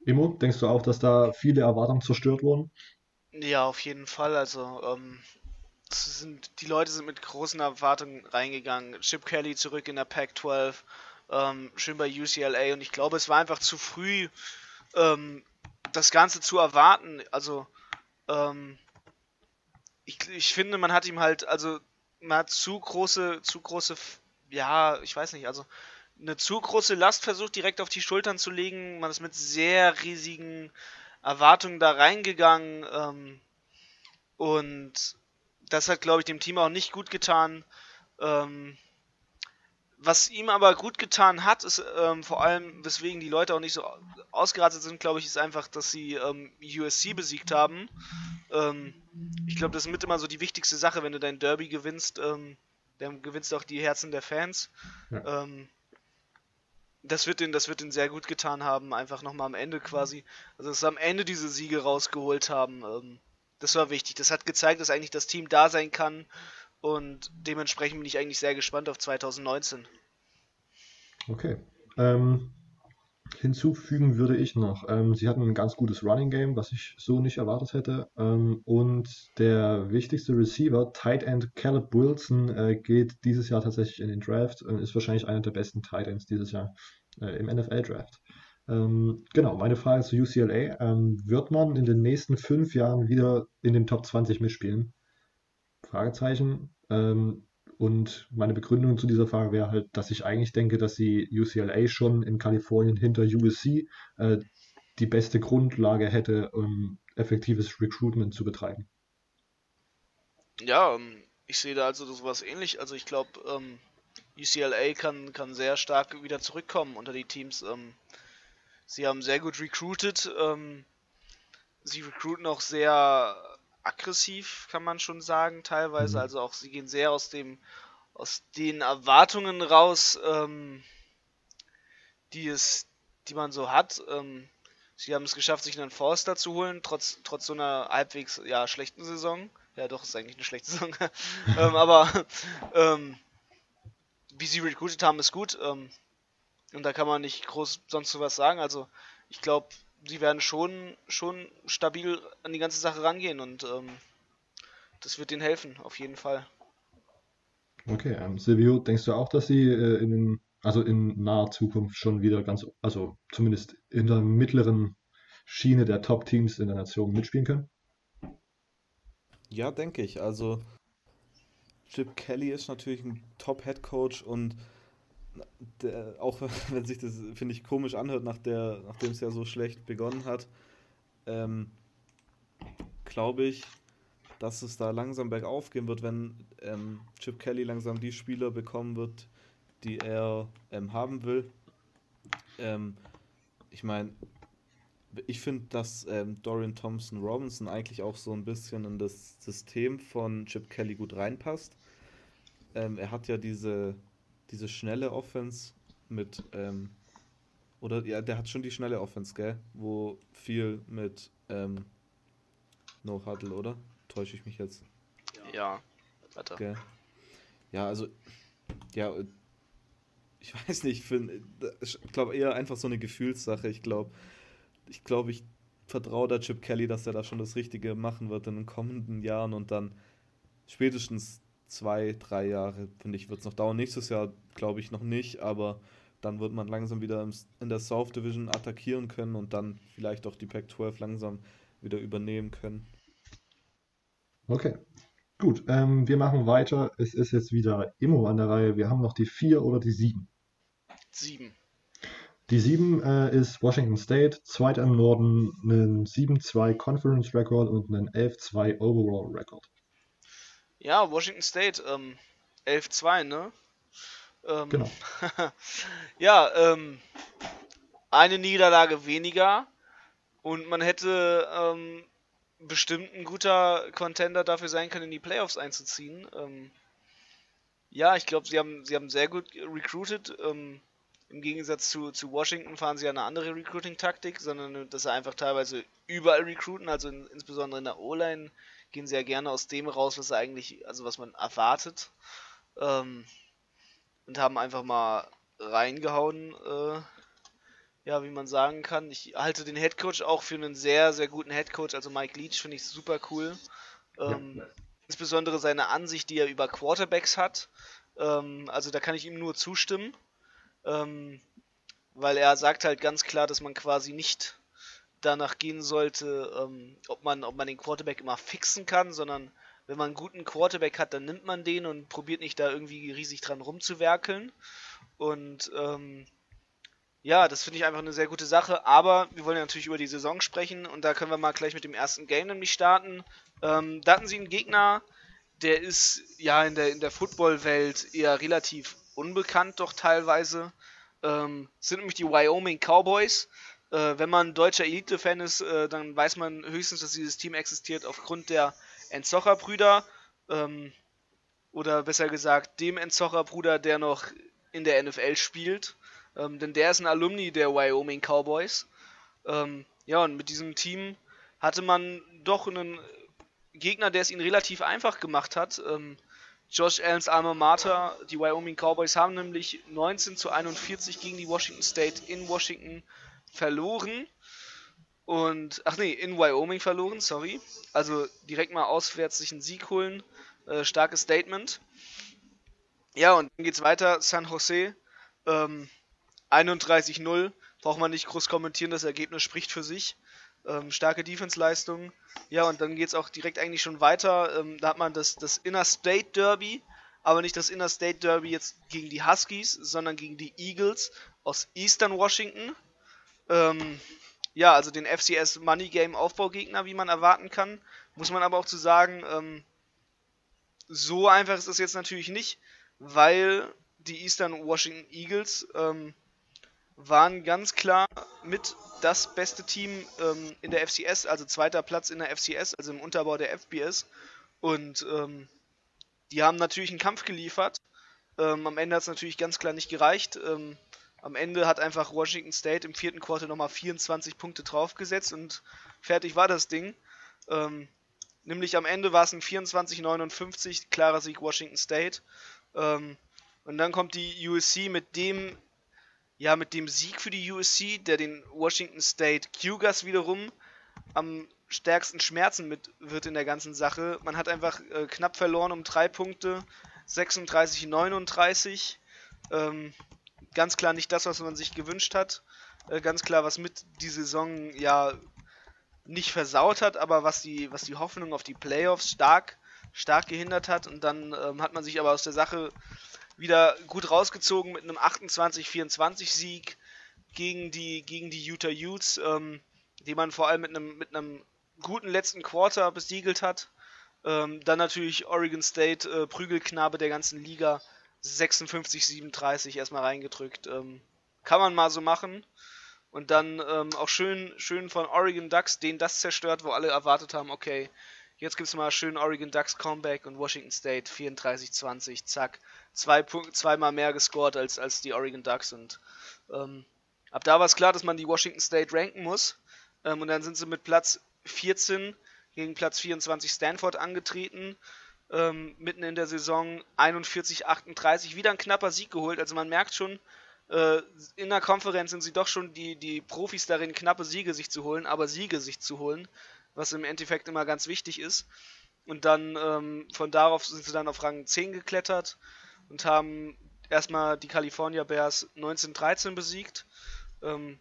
Imo, denkst du auch, dass da viele Erwartungen zerstört wurden? Ja, auf jeden Fall. Also, ähm, sind, die Leute sind mit großen Erwartungen reingegangen. Chip Kelly zurück in der Pac-12, ähm, schön bei UCLA. Und ich glaube, es war einfach zu früh, ähm, das Ganze zu erwarten. Also, ähm, ich, ich finde, man hat ihm halt, also, man hat zu große, zu große, ja, ich weiß nicht, also, eine zu große Last versucht direkt auf die Schultern zu legen. Man ist mit sehr riesigen Erwartungen da reingegangen. Ähm, und das hat, glaube ich, dem Team auch nicht gut getan. Ähm, was ihm aber gut getan hat, ist ähm, vor allem, weswegen die Leute auch nicht so ausgerastet sind, glaube ich, ist einfach, dass sie ähm, USC besiegt haben. Ähm, ich glaube, das ist mit immer so die wichtigste Sache, wenn du dein Derby gewinnst, ähm, dann gewinnst du auch die Herzen der Fans. Ja. Das wird den, das wird den sehr gut getan haben, einfach nochmal am Ende quasi, also dass sie am Ende diese Siege rausgeholt haben. Ähm, das war wichtig. Das hat gezeigt, dass eigentlich das Team da sein kann und dementsprechend bin ich eigentlich sehr gespannt auf 2019. Okay. Ähm, hinzufügen würde ich noch, ähm, sie hatten ein ganz gutes Running Game, was ich so nicht erwartet hätte. Ähm, und der wichtigste Receiver, Tight End Caleb Wilson, äh, geht dieses Jahr tatsächlich in den Draft und ist wahrscheinlich einer der besten Tight Ends dieses Jahr äh, im NFL Draft. Ähm, genau, meine Frage zu UCLA. Ähm, wird man in den nächsten fünf Jahren wieder in den Top 20 mitspielen? Fragezeichen. Ähm, und meine Begründung zu dieser Frage wäre halt, dass ich eigentlich denke, dass sie UCLA schon in Kalifornien hinter USC äh, die beste Grundlage hätte, um effektives Recruitment zu betreiben. Ja, ähm, ich sehe da also sowas ähnlich. Also ich glaube, ähm, UCLA kann, kann sehr stark wieder zurückkommen unter die Teams. Ähm, sie haben sehr gut recruited. Ähm, sie recruiten auch sehr aggressiv, kann man schon sagen, teilweise. Mhm. Also auch sie gehen sehr aus dem aus den Erwartungen raus, ähm, die es, die man so hat. Ähm, sie haben es geschafft, sich einen Forster zu holen, trotz, trotz so einer halbwegs ja, schlechten Saison. Ja, doch, ist eigentlich eine schlechte Saison. ähm, aber ähm, wie sie recruited haben, ist gut. Ähm, und da kann man nicht groß sonst so was sagen. Also ich glaube, sie werden schon, schon stabil an die ganze Sache rangehen und ähm, das wird ihnen helfen, auf jeden Fall. Okay, ähm, Silvio, denkst du auch, dass sie äh, in, also in naher Zukunft schon wieder ganz, also zumindest in der mittleren Schiene der Top-Teams in der Nation mitspielen können? Ja, denke ich. Also Chip Kelly ist natürlich ein Top-Head-Coach und der, auch wenn sich das, finde ich, komisch anhört, nach der, nachdem es ja so schlecht begonnen hat, ähm, glaube ich, dass es da langsam bergauf gehen wird, wenn ähm, Chip Kelly langsam die Spieler bekommen wird, die er ähm, haben will. Ähm, ich meine, ich finde, dass ähm, Dorian Thompson Robinson eigentlich auch so ein bisschen in das System von Chip Kelly gut reinpasst. Ähm, er hat ja diese diese schnelle Offense mit, ähm, oder ja, der hat schon die schnelle Offense, gell? Wo viel mit ähm, No Huddle, oder? Täusche ich mich jetzt? Ja, warte. Gell? Ja, also, ja, ich weiß nicht, ich, ich glaube eher einfach so eine Gefühlssache. Ich glaube, ich glaube, ich vertraue der Chip Kelly, dass er da schon das Richtige machen wird in den kommenden Jahren und dann spätestens zwei, drei Jahre, finde ich, wird es noch dauern. Nächstes Jahr glaube ich noch nicht, aber dann wird man langsam wieder in der South Division attackieren können und dann vielleicht auch die Pac-12 langsam wieder übernehmen können. Okay, gut. Ähm, wir machen weiter. Es ist jetzt wieder Immo an der Reihe. Wir haben noch die vier oder die sieben. Sieben. Die 7 äh, ist Washington State, zweiter im Norden, einen 7-2 Conference Record und einen 11-2 Overall Record. Ja, Washington State, ähm, 11-2, ne? Ähm, genau. ja, ähm, eine Niederlage weniger und man hätte ähm, bestimmt ein guter Contender dafür sein können, in die Playoffs einzuziehen. Ähm, ja, ich glaube, sie haben, sie haben sehr gut recruited. Ähm, Im Gegensatz zu, zu Washington fahren sie ja eine andere Recruiting-Taktik, sondern dass sie einfach teilweise überall recruiten, also in, insbesondere in der O-Line gehen sie ja gerne aus dem raus, was eigentlich, also was man erwartet. Ähm, und haben einfach mal reingehauen, äh, ja, wie man sagen kann. Ich halte den Headcoach auch für einen sehr, sehr guten Headcoach. Also Mike Leach finde ich super cool. Ähm, ja. Insbesondere seine Ansicht, die er über Quarterbacks hat. Ähm, also da kann ich ihm nur zustimmen. Ähm, weil er sagt halt ganz klar, dass man quasi nicht danach gehen sollte, ähm, ob, man, ob man den Quarterback immer fixen kann, sondern wenn man einen guten Quarterback hat, dann nimmt man den und probiert nicht da irgendwie riesig dran rumzuwerkeln. Und ähm, ja, das finde ich einfach eine sehr gute Sache. Aber wir wollen ja natürlich über die Saison sprechen und da können wir mal gleich mit dem ersten Game nämlich starten. Ähm, da hatten sie einen Gegner, der ist ja in der, in der Football-Welt eher relativ unbekannt, doch teilweise. Ähm, sind nämlich die Wyoming Cowboys. Äh, wenn man deutscher Elite-Fan ist, äh, dann weiß man höchstens, dass dieses Team existiert aufgrund der Enzocher-Brüder. Ähm, oder besser gesagt, dem Enzocher-Bruder, der noch in der NFL spielt. Ähm, denn der ist ein Alumni der Wyoming Cowboys. Ähm, ja, und mit diesem Team hatte man doch einen Gegner, der es ihnen relativ einfach gemacht hat. Ähm, Josh Allens Alma Mater, die Wyoming Cowboys haben nämlich 19 zu 41 gegen die Washington State in Washington verloren. Und, ach nee, in Wyoming verloren, sorry. Also direkt mal auswärts sich einen Sieg holen. Äh, starkes Statement. Ja, und dann geht's weiter. San Jose. Ähm, 31-0. Braucht man nicht groß kommentieren, das Ergebnis spricht für sich. Ähm, starke Defense-Leistung. Ja, und dann geht es auch direkt eigentlich schon weiter. Ähm, da hat man das, das Inner-State Derby, aber nicht das Inner-State Derby jetzt gegen die Huskies, sondern gegen die Eagles aus Eastern Washington. Ähm, ja, also den FCS Money Game Aufbaugegner, wie man erwarten kann. Muss man aber auch zu sagen, ähm, so einfach ist es jetzt natürlich nicht, weil die Eastern Washington Eagles ähm, waren ganz klar mit das beste Team ähm, in der FCS, also zweiter Platz in der FCS, also im Unterbau der FBS. Und ähm, die haben natürlich einen Kampf geliefert. Ähm, am Ende hat es natürlich ganz klar nicht gereicht. Am Ende hat einfach Washington State im vierten Quartal nochmal 24 Punkte draufgesetzt und fertig war das Ding. Ähm, nämlich am Ende war es ein 24-59, klarer Sieg Washington State. Ähm, und dann kommt die USC mit dem ja, mit dem Sieg für die USC, der den Washington State Cougars wiederum am stärksten schmerzen mit wird in der ganzen Sache. Man hat einfach äh, knapp verloren um drei Punkte, 36, 39. Ähm, ganz klar nicht das, was man sich gewünscht hat. Äh, ganz klar, was mit die Saison ja nicht versaut hat, aber was die, was die Hoffnung auf die Playoffs stark, stark gehindert hat. Und dann ähm, hat man sich aber aus der Sache wieder gut rausgezogen mit einem 28-24 Sieg gegen die, gegen die Utah Utes, ähm, die man vor allem mit einem, mit einem guten letzten Quarter besiegelt hat. Ähm, dann natürlich Oregon State, äh, Prügelknabe der ganzen Liga, 56-37 erstmal reingedrückt. Ähm, kann man mal so machen. Und dann ähm, auch schön, schön von Oregon Ducks, den das zerstört, wo alle erwartet haben, okay, jetzt gibt es mal schön Oregon Ducks Comeback und Washington State 34-20, zack zwei Punkt, zweimal mehr gescored als, als die Oregon Ducks und ähm, ab da war es klar, dass man die Washington State ranken muss. Ähm, und dann sind sie mit Platz 14 gegen Platz 24 Stanford angetreten. Ähm, mitten in der Saison 41-38, wieder ein knapper Sieg geholt. Also man merkt schon, äh, in der Konferenz sind sie doch schon die, die Profis darin, knappe Siege sich zu holen, aber Siege sich zu holen, was im Endeffekt immer ganz wichtig ist. Und dann ähm, von darauf sind sie dann auf Rang 10 geklettert und haben erstmal die California Bears 1913 besiegt. Ähm,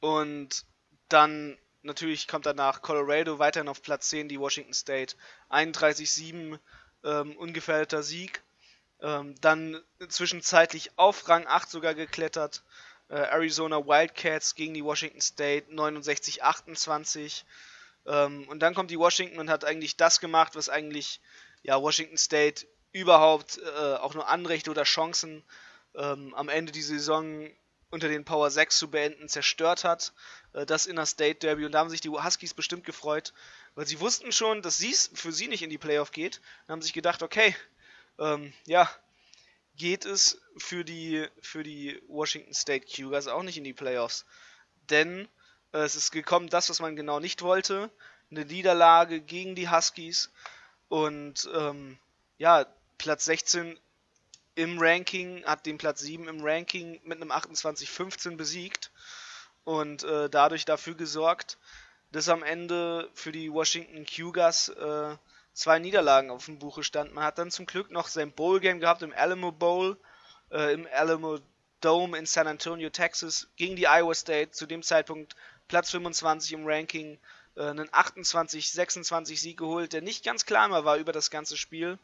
und dann natürlich kommt danach Colorado weiterhin auf Platz 10, die Washington State 31-7, ähm, ungefährdeter Sieg. Ähm, dann zwischenzeitlich auf Rang 8 sogar geklettert. Äh, Arizona Wildcats gegen die Washington State 69-28. Ähm, und dann kommt die Washington und hat eigentlich das gemacht, was eigentlich ja, Washington State überhaupt äh, auch nur Anrechte oder Chancen ähm, am Ende die Saison unter den Power 6 zu beenden, zerstört hat. Äh, das Inner State Derby. Und da haben sich die Huskies bestimmt gefreut, weil sie wussten schon, dass es für sie nicht in die Playoff geht. Und haben sich gedacht, okay, ähm, ja, geht es für die, für die Washington State Cougars auch nicht in die Playoffs. Denn äh, es ist gekommen, das, was man genau nicht wollte. Eine Niederlage gegen die Huskies. Und ähm, ja, Platz 16 im Ranking, hat den Platz 7 im Ranking mit einem 28-15 besiegt und äh, dadurch dafür gesorgt, dass am Ende für die Washington Cougars äh, zwei Niederlagen auf dem Buche standen. Man hat dann zum Glück noch sein Bowl-Game gehabt im Alamo Bowl, äh, im Alamo Dome in San Antonio, Texas, gegen die Iowa State, zu dem Zeitpunkt Platz 25 im Ranking, äh, einen 28-26 Sieg geholt, der nicht ganz klar war über das ganze Spiel.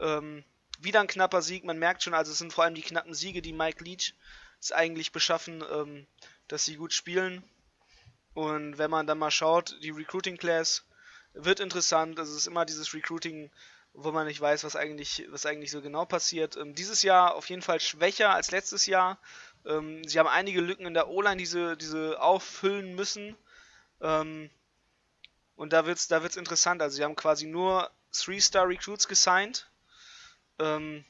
Ähm, wieder ein knapper Sieg. Man merkt schon, also es sind vor allem die knappen Siege, die Mike Leach es eigentlich beschaffen, ähm, dass sie gut spielen. Und wenn man dann mal schaut, die Recruiting Class wird interessant. Also es ist immer dieses Recruiting, wo man nicht weiß, was eigentlich, was eigentlich so genau passiert. Ähm, dieses Jahr auf jeden Fall schwächer als letztes Jahr. Ähm, sie haben einige Lücken in der O-Line, die sie, die sie auffüllen müssen. Ähm, und da wird es da wird's interessant. Also sie haben quasi nur Three-Star-Recruits gesigned. Ähm,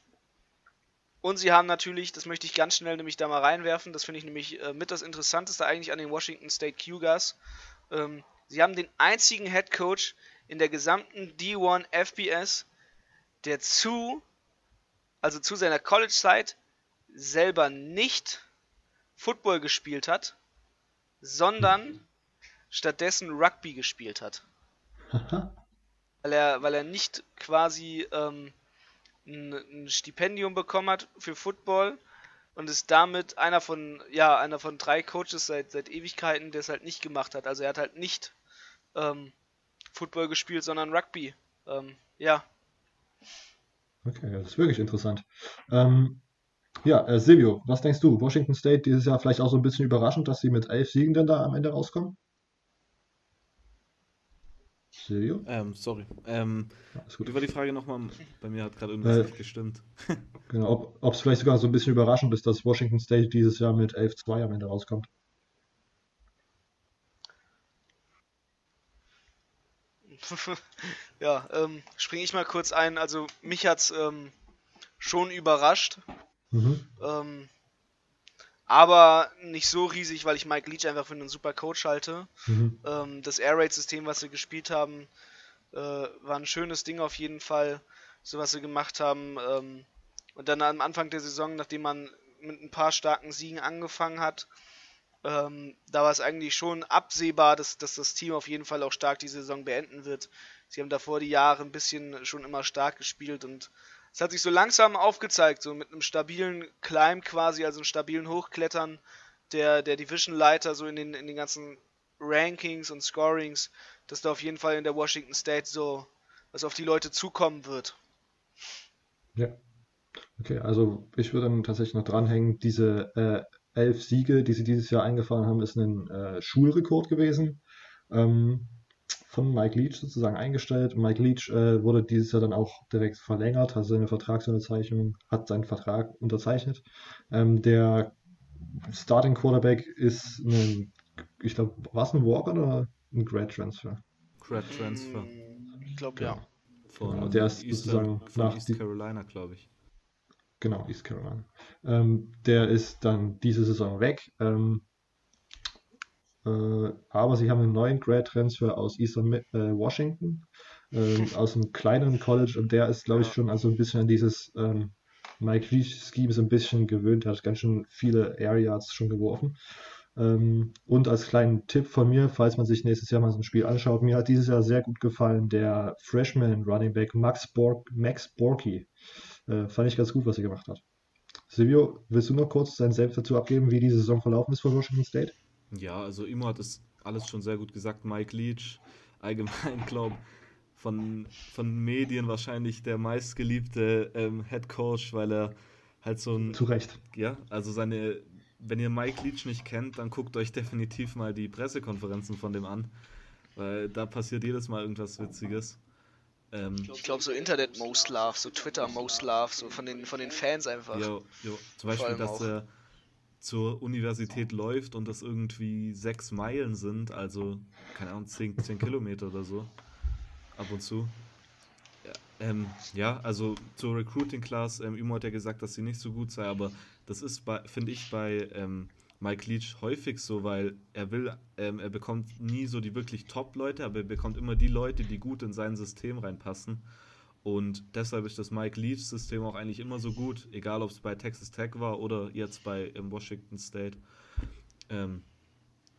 und sie haben natürlich, das möchte ich ganz schnell nämlich da mal reinwerfen, das finde ich nämlich äh, mit das Interessanteste eigentlich an den Washington State Cougars. Ähm, sie haben den einzigen Head Coach in der gesamten D1 FBS, der zu, also zu seiner College-Zeit selber nicht Football gespielt hat, sondern stattdessen Rugby gespielt hat. weil er, weil er nicht quasi ähm, ein, ein Stipendium bekommen hat für Football und ist damit einer von, ja, einer von drei Coaches seit, seit Ewigkeiten, der es halt nicht gemacht hat. Also er hat halt nicht ähm, Football gespielt, sondern Rugby. Ähm, ja. Okay, das ist wirklich interessant. Ähm, ja, äh, Silvio, was denkst du? Washington State dieses Jahr vielleicht auch so ein bisschen überraschend, dass sie mit elf Siegen dann da am Ende rauskommen? Silvio? Ähm, sorry. Ähm, Wie war die Frage nochmal? Bei mir hat gerade irgendwas äh, nicht gestimmt. genau, ob es vielleicht sogar so ein bisschen überraschend ist, dass Washington State dieses Jahr mit 11-2 am Ende rauskommt. ja, ähm, springe ich mal kurz ein. Also mich hat es ähm, schon überrascht. Mhm. Ähm, aber nicht so riesig, weil ich Mike Leach einfach für einen super Coach halte. Mhm. Ähm, das Air Raid System, was sie gespielt haben, äh, war ein schönes Ding auf jeden Fall, so was sie gemacht haben. Ähm, und dann am Anfang der Saison, nachdem man mit ein paar starken Siegen angefangen hat, ähm, da war es eigentlich schon absehbar, dass, dass das Team auf jeden Fall auch stark die Saison beenden wird. Sie haben davor die Jahre ein bisschen schon immer stark gespielt und es hat sich so langsam aufgezeigt, so mit einem stabilen Climb quasi, also einem stabilen Hochklettern der, der Division-Leiter so in den, in den ganzen Rankings und Scorings, dass da auf jeden Fall in der Washington State so was auf die Leute zukommen wird. Ja. Okay, also ich würde dann tatsächlich noch dranhängen, diese äh, elf Siege, die sie dieses Jahr eingefahren haben, ist ein äh, Schulrekord gewesen. Ähm, von Mike Leach sozusagen eingestellt. Mike Leach äh, wurde dieses Jahr dann auch direkt verlängert, hat seine Vertragsunterzeichnung, hat seinen Vertrag unterzeichnet. Ähm, der Starting Quarterback ist ein, ich glaube, war es ein Walker oder ein Grad Transfer? Grad Transfer. Ich glaube ja. Von genau, der ist Eastern, sozusagen nach East Carolina, glaube ich. Genau, East Carolina. Ähm, der ist dann diese Saison weg. Ähm, äh, aber sie haben einen neuen Grad Transfer aus Eastern äh, Washington, äh, aus einem kleineren College und der ist, glaube ich, schon also ein bisschen an dieses ähm, Mike Leach Scheme so ein bisschen gewöhnt. Hat ganz schön viele Air Yards schon geworfen. Ähm, und als kleinen Tipp von mir, falls man sich nächstes Jahr mal so ein Spiel anschaut, mir hat dieses Jahr sehr gut gefallen der Freshman Running Back Max, Bork, Max Borky. Äh, fand ich ganz gut, was er gemacht hat. Silvio, willst du noch kurz deinen Selbst dazu abgeben, wie die Saison verlaufen ist für Washington State? Ja, also Imo hat es alles schon sehr gut gesagt. Mike Leach, allgemein, glaube von, von Medien wahrscheinlich der meistgeliebte ähm, Head Coach, weil er halt so ein. Zu Recht. Ja, also seine. Wenn ihr Mike Leach nicht kennt, dann guckt euch definitiv mal die Pressekonferenzen von dem an, weil da passiert jedes Mal irgendwas Witziges. Ähm, ich glaube so Internet Most Love, so Twitter Most Love, so von den, von den Fans einfach. Ja, ja. zum Beispiel, dass er zur Universität läuft und das irgendwie sechs Meilen sind, also keine Ahnung, zehn, zehn Kilometer oder so. Ab und zu. Ja, ähm, ja also zur Recruiting Class, ähm, Imo hat ja gesagt, dass sie nicht so gut sei, aber das ist, finde ich, bei ähm, Mike Leach häufig so, weil er will, ähm, er bekommt nie so die wirklich Top-Leute, aber er bekommt immer die Leute, die gut in sein System reinpassen. Und deshalb ist das Mike Leach-System auch eigentlich immer so gut, egal ob es bei Texas Tech war oder jetzt bei Washington State. Ähm,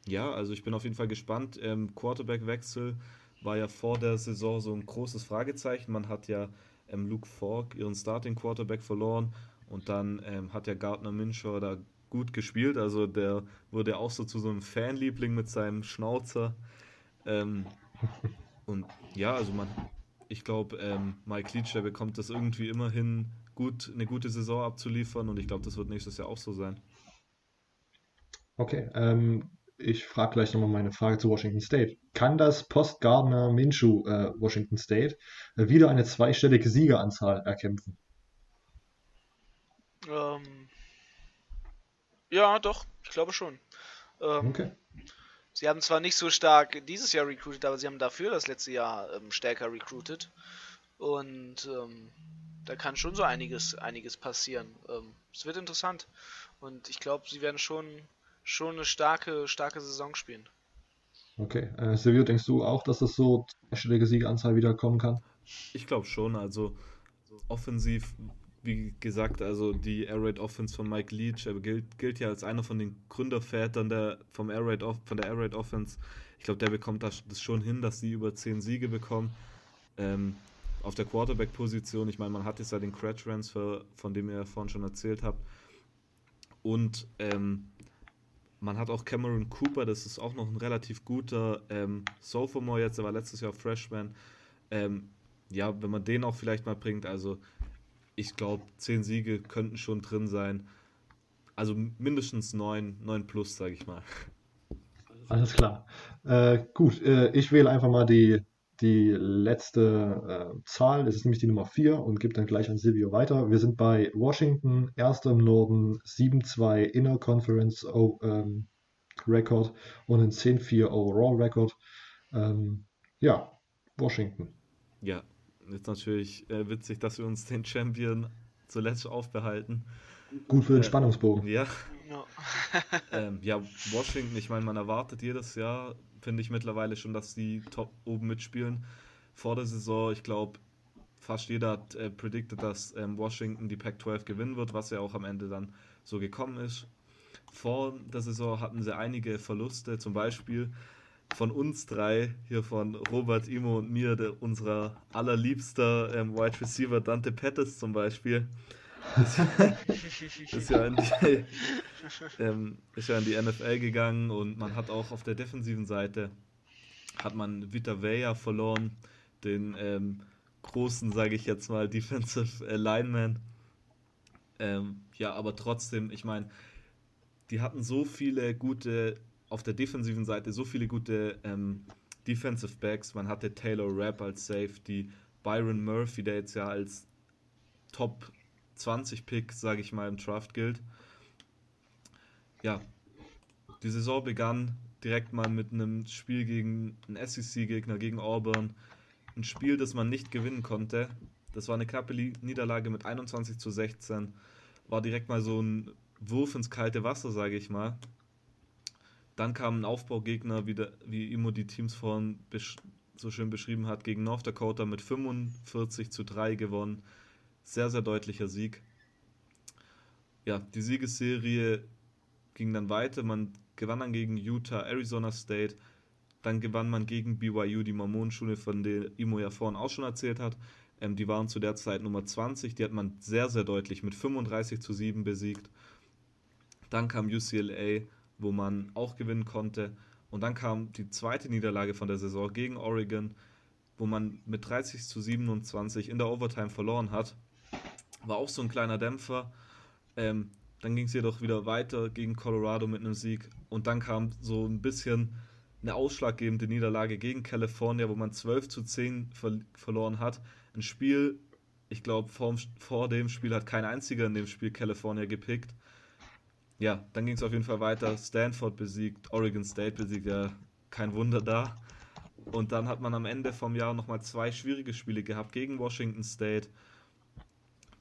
ja, also ich bin auf jeden Fall gespannt. Ähm, Quarterback-Wechsel war ja vor der Saison so ein großes Fragezeichen. Man hat ja ähm, Luke Falk, ihren Starting Quarterback, verloren und dann ähm, hat ja Gardner Minshaw da gut gespielt. Also der wurde auch so zu so einem Fanliebling mit seinem Schnauzer. Ähm, und ja, also man, ich glaube, ähm, Mike Leach, der bekommt das irgendwie immer hin, gut, eine gute Saison abzuliefern und ich glaube, das wird nächstes Jahr auch so sein. Okay, ähm, ich frage gleich nochmal meine Frage zu Washington State. Kann das Post-Gardner Minshew äh, Washington State äh, wieder eine zweistellige Siegeranzahl erkämpfen? Ähm, ja, doch, ich glaube schon. Ähm, okay. Sie haben zwar nicht so stark dieses Jahr recruited, aber sie haben dafür das letzte Jahr ähm, stärker recruited. Und ähm, da kann schon so einiges, einiges passieren. Ähm, es wird interessant. Und ich glaube, sie werden schon, schon eine starke, starke Saison spielen. Okay. Äh, Silvio, denkst du auch, dass das so stellige Sieganzahl wieder kommen kann? Ich glaube schon. Also offensiv wie gesagt, also die Air Raid Offense von Mike Leach er gilt, gilt ja als einer von den Gründervätern der, vom Air Raid von der Air Raid Offense. Ich glaube, der bekommt das, schon hin, dass sie über 10 Siege bekommen. Ähm, auf der Quarterback-Position, ich meine, man hat jetzt ja den Crash-Transfer, von dem ihr vorhin schon erzählt habt. Und ähm, man hat auch Cameron Cooper, das ist auch noch ein relativ guter ähm, Sophomore jetzt, er war letztes Jahr Freshman. Ähm, ja, wenn man den auch vielleicht mal bringt, also ich glaube, zehn Siege könnten schon drin sein. Also mindestens neun, neun plus, sage ich mal. Alles klar. Äh, gut, äh, ich wähle einfach mal die, die letzte äh, Zahl. Das ist nämlich die Nummer 4 und gebe dann gleich an Silvio weiter. Wir sind bei Washington, erster im Norden, 7-2 Inner Conference oh, ähm, Record und ein 10-4 Overall Record. Ähm, ja, Washington. Ja, Jetzt natürlich äh, witzig, dass wir uns den Champion zuletzt aufbehalten. Gut für den äh, Spannungsbogen. Ja. Ja. ähm, ja, Washington, ich meine, man erwartet jedes Jahr, finde ich mittlerweile schon, dass die top oben mitspielen. Vor der Saison, ich glaube, fast jeder hat äh, predicted, dass ähm, Washington die Pac-12 gewinnen wird, was ja auch am Ende dann so gekommen ist. Vor der Saison hatten sie einige Verluste, zum Beispiel von uns drei, hier von Robert, Imo und mir, der, unserer allerliebster ähm, Wide Receiver Dante Pettis zum Beispiel, ist, ja in die, ähm, in die NFL gegangen und man hat auch auf der defensiven Seite hat man Vita Vea verloren, den ähm, großen, sage ich jetzt mal, Defensive Lineman. Ähm, ja, aber trotzdem, ich meine, die hatten so viele gute auf der defensiven Seite so viele gute ähm, Defensive Backs. Man hatte Taylor Rapp als Safety, Byron Murphy, der jetzt ja als Top 20 Pick, sage ich mal, im Draft gilt. Ja, die Saison begann direkt mal mit einem Spiel gegen einen SEC-Gegner, gegen Auburn. Ein Spiel, das man nicht gewinnen konnte. Das war eine knappe Niederlage mit 21 zu 16. War direkt mal so ein Wurf ins kalte Wasser, sage ich mal. Dann kam ein Aufbaugegner, wie, der, wie Imo die Teams vorhin so schön beschrieben hat, gegen North Dakota mit 45 zu 3 gewonnen. Sehr, sehr deutlicher Sieg. Ja, die Siegesserie ging dann weiter. Man gewann dann gegen Utah, Arizona State. Dann gewann man gegen BYU, die Mormonenschule, von der Imo ja vorhin auch schon erzählt hat. Ähm, die waren zu der Zeit Nummer 20. Die hat man sehr, sehr deutlich mit 35 zu 7 besiegt. Dann kam UCLA wo man auch gewinnen konnte. Und dann kam die zweite Niederlage von der Saison gegen Oregon, wo man mit 30 zu 27 in der Overtime verloren hat. War auch so ein kleiner Dämpfer. Ähm, dann ging es jedoch wieder weiter gegen Colorado mit einem Sieg. Und dann kam so ein bisschen eine ausschlaggebende Niederlage gegen California, wo man 12 zu 10 ver verloren hat. Ein Spiel, ich glaube, vor, dem Spiel hat kein einziger in dem Spiel California gepickt. Ja, dann ging es auf jeden Fall weiter. Stanford besiegt, Oregon State besiegt, ja, kein Wunder da. Und dann hat man am Ende vom Jahr nochmal zwei schwierige Spiele gehabt gegen Washington State,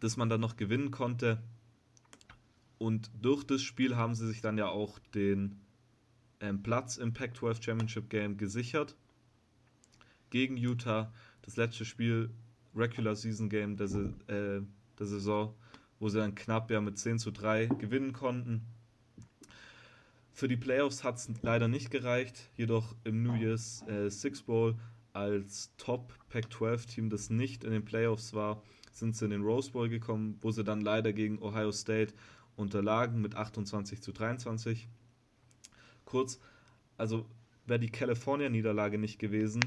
das man dann noch gewinnen konnte. Und durch das Spiel haben sie sich dann ja auch den ähm, Platz im Pac-12 Championship Game gesichert. Gegen Utah, das letzte Spiel, Regular Season Game der, äh, der Saison, wo sie dann knapp ja mit 10 zu 3 gewinnen konnten. Für die Playoffs hat es leider nicht gereicht, jedoch im New Year's äh, Six Bowl als Top Pac-12-Team, das nicht in den Playoffs war, sind sie in den Rose Bowl gekommen, wo sie dann leider gegen Ohio State unterlagen mit 28 zu 23. Kurz, also wäre die California-Niederlage nicht gewesen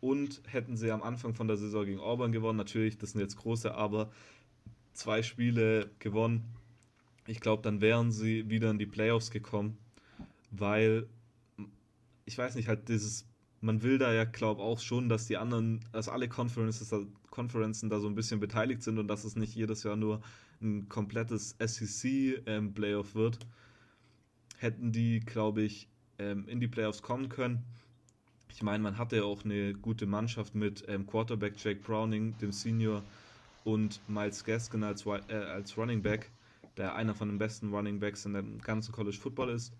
und hätten sie am Anfang von der Saison gegen Auburn gewonnen, natürlich, das sind jetzt große Aber, zwei Spiele gewonnen. Ich glaube, dann wären sie wieder in die Playoffs gekommen, weil ich weiß nicht, halt dieses, man will da ja, glaube auch schon, dass die anderen, dass alle Conferences, Conferences da so ein bisschen beteiligt sind und dass es nicht jedes Jahr nur ein komplettes SEC-Playoff ähm, wird, hätten die, glaube ich, ähm, in die Playoffs kommen können. Ich meine, man hatte ja auch eine gute Mannschaft mit ähm, Quarterback Jake Browning, dem Senior, und Miles Gaskin als, äh, als Running Back, der einer von den besten Running Backs in dem ganzen College Football ist.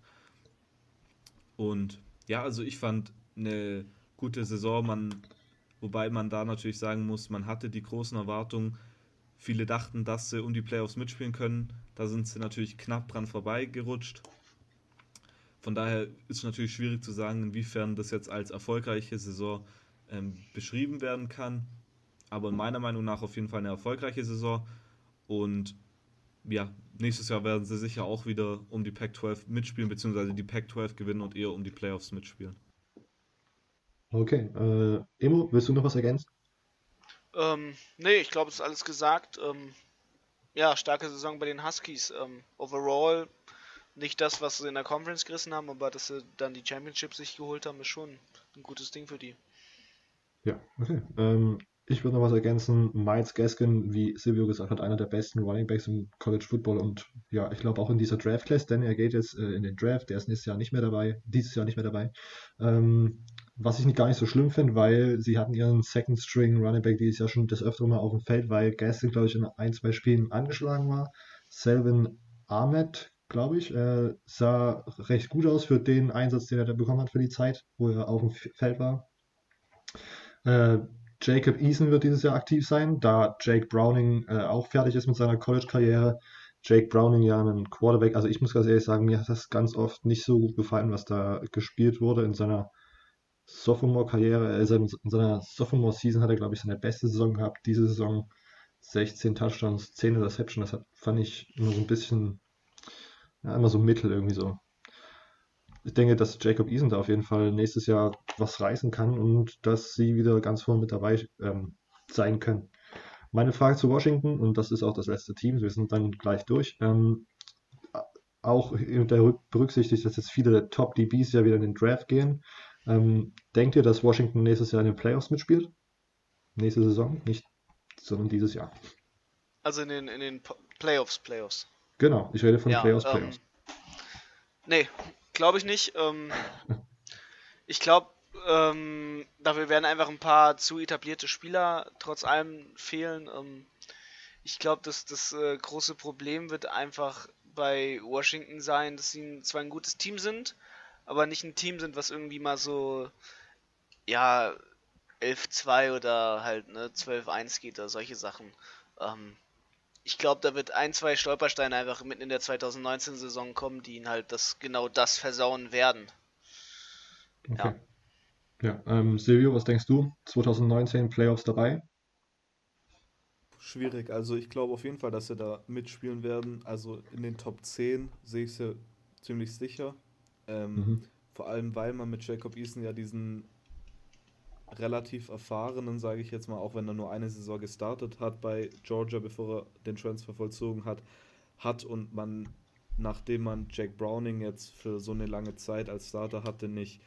Und ja, also ich fand eine gute Saison, man, wobei man da natürlich sagen muss, man hatte die großen Erwartungen, Viele dachten, dass sie um die Playoffs mitspielen können. Da sind sie natürlich knapp dran vorbeigerutscht. Von daher ist es natürlich schwierig zu sagen, inwiefern das jetzt als erfolgreiche Saison ähm, beschrieben werden kann. Aber meiner Meinung nach auf jeden Fall eine erfolgreiche Saison. Und ja, nächstes Jahr werden sie sicher auch wieder um die Pac-12 mitspielen, beziehungsweise die Pac-12 gewinnen und eher um die Playoffs mitspielen. Okay, äh, Emo, willst du noch was ergänzen? Ähm, nee, ich glaube, es ist alles gesagt. Ähm, ja, starke Saison bei den Huskies. Ähm, overall nicht das, was sie in der Conference gerissen haben, aber dass sie dann die Championship sich geholt haben, ist schon ein gutes Ding für die. Ja, okay. Ähm, ich würde noch was ergänzen. Miles Gaskin, wie Silvio gesagt hat, einer der besten Running Backs im College Football und ja, ich glaube auch in dieser Draft Class, denn er geht jetzt äh, in den Draft, der ist nächstes Jahr nicht mehr dabei, dieses Jahr nicht mehr dabei. Ähm, was ich gar nicht so schlimm finde, weil sie hatten ihren Second String Running Back dieses Jahr schon des Öfteren mal auf dem Feld, weil Gaston, glaube ich, in ein, zwei Spielen angeschlagen war. Selvin Ahmed, glaube ich, äh, sah recht gut aus für den Einsatz, den er da bekommen hat für die Zeit, wo er auf dem Feld war. Äh, Jacob Eason wird dieses Jahr aktiv sein, da Jake Browning äh, auch fertig ist mit seiner College-Karriere. Jake Browning ja ein Quarterback, also ich muss ganz ehrlich sagen, mir hat das ganz oft nicht so gut gefallen, was da gespielt wurde in seiner Sophomore-Karriere, also in seiner Sophomore-Season hat er, glaube ich, seine beste Saison gehabt. Diese Saison 16 Touchdowns, 10 Interceptions, das hat, fand ich immer so ein bisschen, ja, immer so mittel irgendwie so. Ich denke, dass Jacob Eason da auf jeden Fall nächstes Jahr was reißen kann und dass sie wieder ganz vorne mit dabei ähm, sein können. Meine Frage zu Washington, und das ist auch das letzte Team, wir sind dann gleich durch. Ähm, auch berücksichtigt, dass jetzt viele Top-DBs ja wieder in den Draft gehen. Ähm, denkt ihr, dass Washington nächstes Jahr in den Playoffs mitspielt? Nächste Saison? Nicht, sondern dieses Jahr. Also in den, in den Playoffs, Playoffs. Genau, ich rede von ja, Playoffs, ähm, Playoffs. Nee, glaube ich nicht. Ähm, ich glaube, ähm, dafür werden einfach ein paar zu etablierte Spieler trotz allem fehlen. Ähm, ich glaube, dass das äh, große Problem wird einfach bei Washington sein, dass sie zwar ein gutes Team sind, aber nicht ein Team sind, was irgendwie mal so, ja, 11-2 oder halt ne, 12-1 geht oder solche Sachen. Ähm, ich glaube, da wird ein, zwei Stolpersteine einfach mitten in der 2019-Saison kommen, die ihn halt das genau das versauen werden. Okay. Ja, ja ähm, Silvio, was denkst du? 2019 Playoffs dabei? Schwierig, also ich glaube auf jeden Fall, dass sie da mitspielen werden. Also in den Top 10 sehe ich sie ziemlich sicher. Ähm, mhm. Vor allem, weil man mit Jacob Eason ja diesen relativ erfahrenen, sage ich jetzt mal, auch wenn er nur eine Saison gestartet hat bei Georgia, bevor er den Transfer vollzogen hat, hat und man, nachdem man Jack Browning jetzt für so eine lange Zeit als Starter hatte, nicht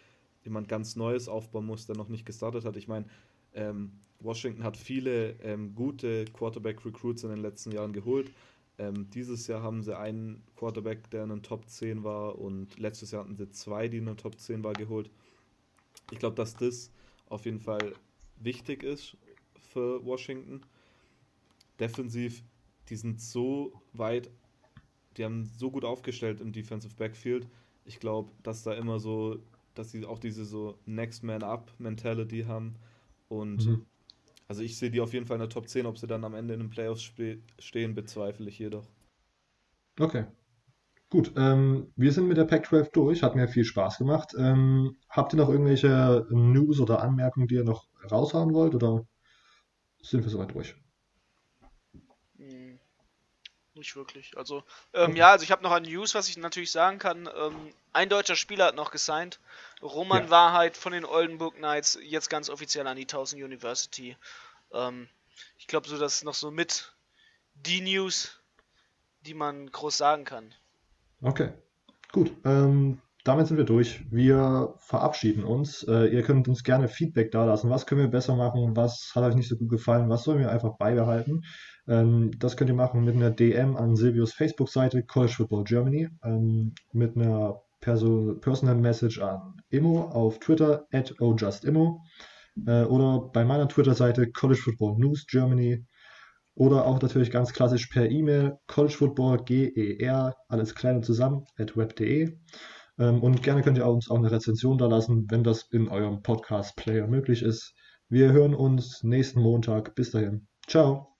jemand ganz Neues aufbauen muss, der noch nicht gestartet hat. Ich meine, ähm, Washington hat viele ähm, gute Quarterback-Recruits in den letzten Jahren geholt. Ähm, dieses Jahr haben sie einen Quarterback, der in den Top 10 war und letztes Jahr hatten sie zwei, die in den Top 10 war, geholt. Ich glaube, dass das auf jeden Fall wichtig ist für Washington. Defensiv, die sind so weit, die haben so gut aufgestellt im Defensive Backfield. Ich glaube, dass da immer so, dass sie auch diese so Next Man Up Mentality haben und mhm. also ich sehe die auf jeden Fall in der Top 10, ob sie dann am Ende in den Playoffs stehen, bezweifle ich jedoch. Okay. Gut, ähm, wir sind mit der Pac-12 durch, hat mir viel Spaß gemacht. Ähm, habt ihr noch irgendwelche News oder Anmerkungen, die ihr noch raushauen wollt oder sind wir soweit durch? Hm, nicht wirklich. Also, ähm, ja, also ich habe noch ein News, was ich natürlich sagen kann. Ähm, ein deutscher Spieler hat noch gesigned. Roman ja. Wahrheit von den Oldenburg Knights, jetzt ganz offiziell an die Towson University. Ähm, ich glaube, so das ist noch so mit die News, die man groß sagen kann. Okay, gut. Ähm, damit sind wir durch. Wir verabschieden uns. Äh, ihr könnt uns gerne Feedback dalassen. Was können wir besser machen? Was hat euch nicht so gut gefallen? Was sollen wir einfach beibehalten? Ähm, das könnt ihr machen mit einer DM an Silvios Facebook-Seite College Football Germany, ähm, mit einer Perso Personal Message an Immo auf Twitter at ojustimmo äh, oder bei meiner Twitter-Seite College Football News Germany oder auch natürlich ganz klassisch per E-Mail collegefootballger, alles kleine zusammen, at web.de. Ähm, und gerne könnt ihr uns auch eine Rezension da lassen, wenn das in eurem Podcast-Player möglich ist. Wir hören uns nächsten Montag. Bis dahin. Ciao.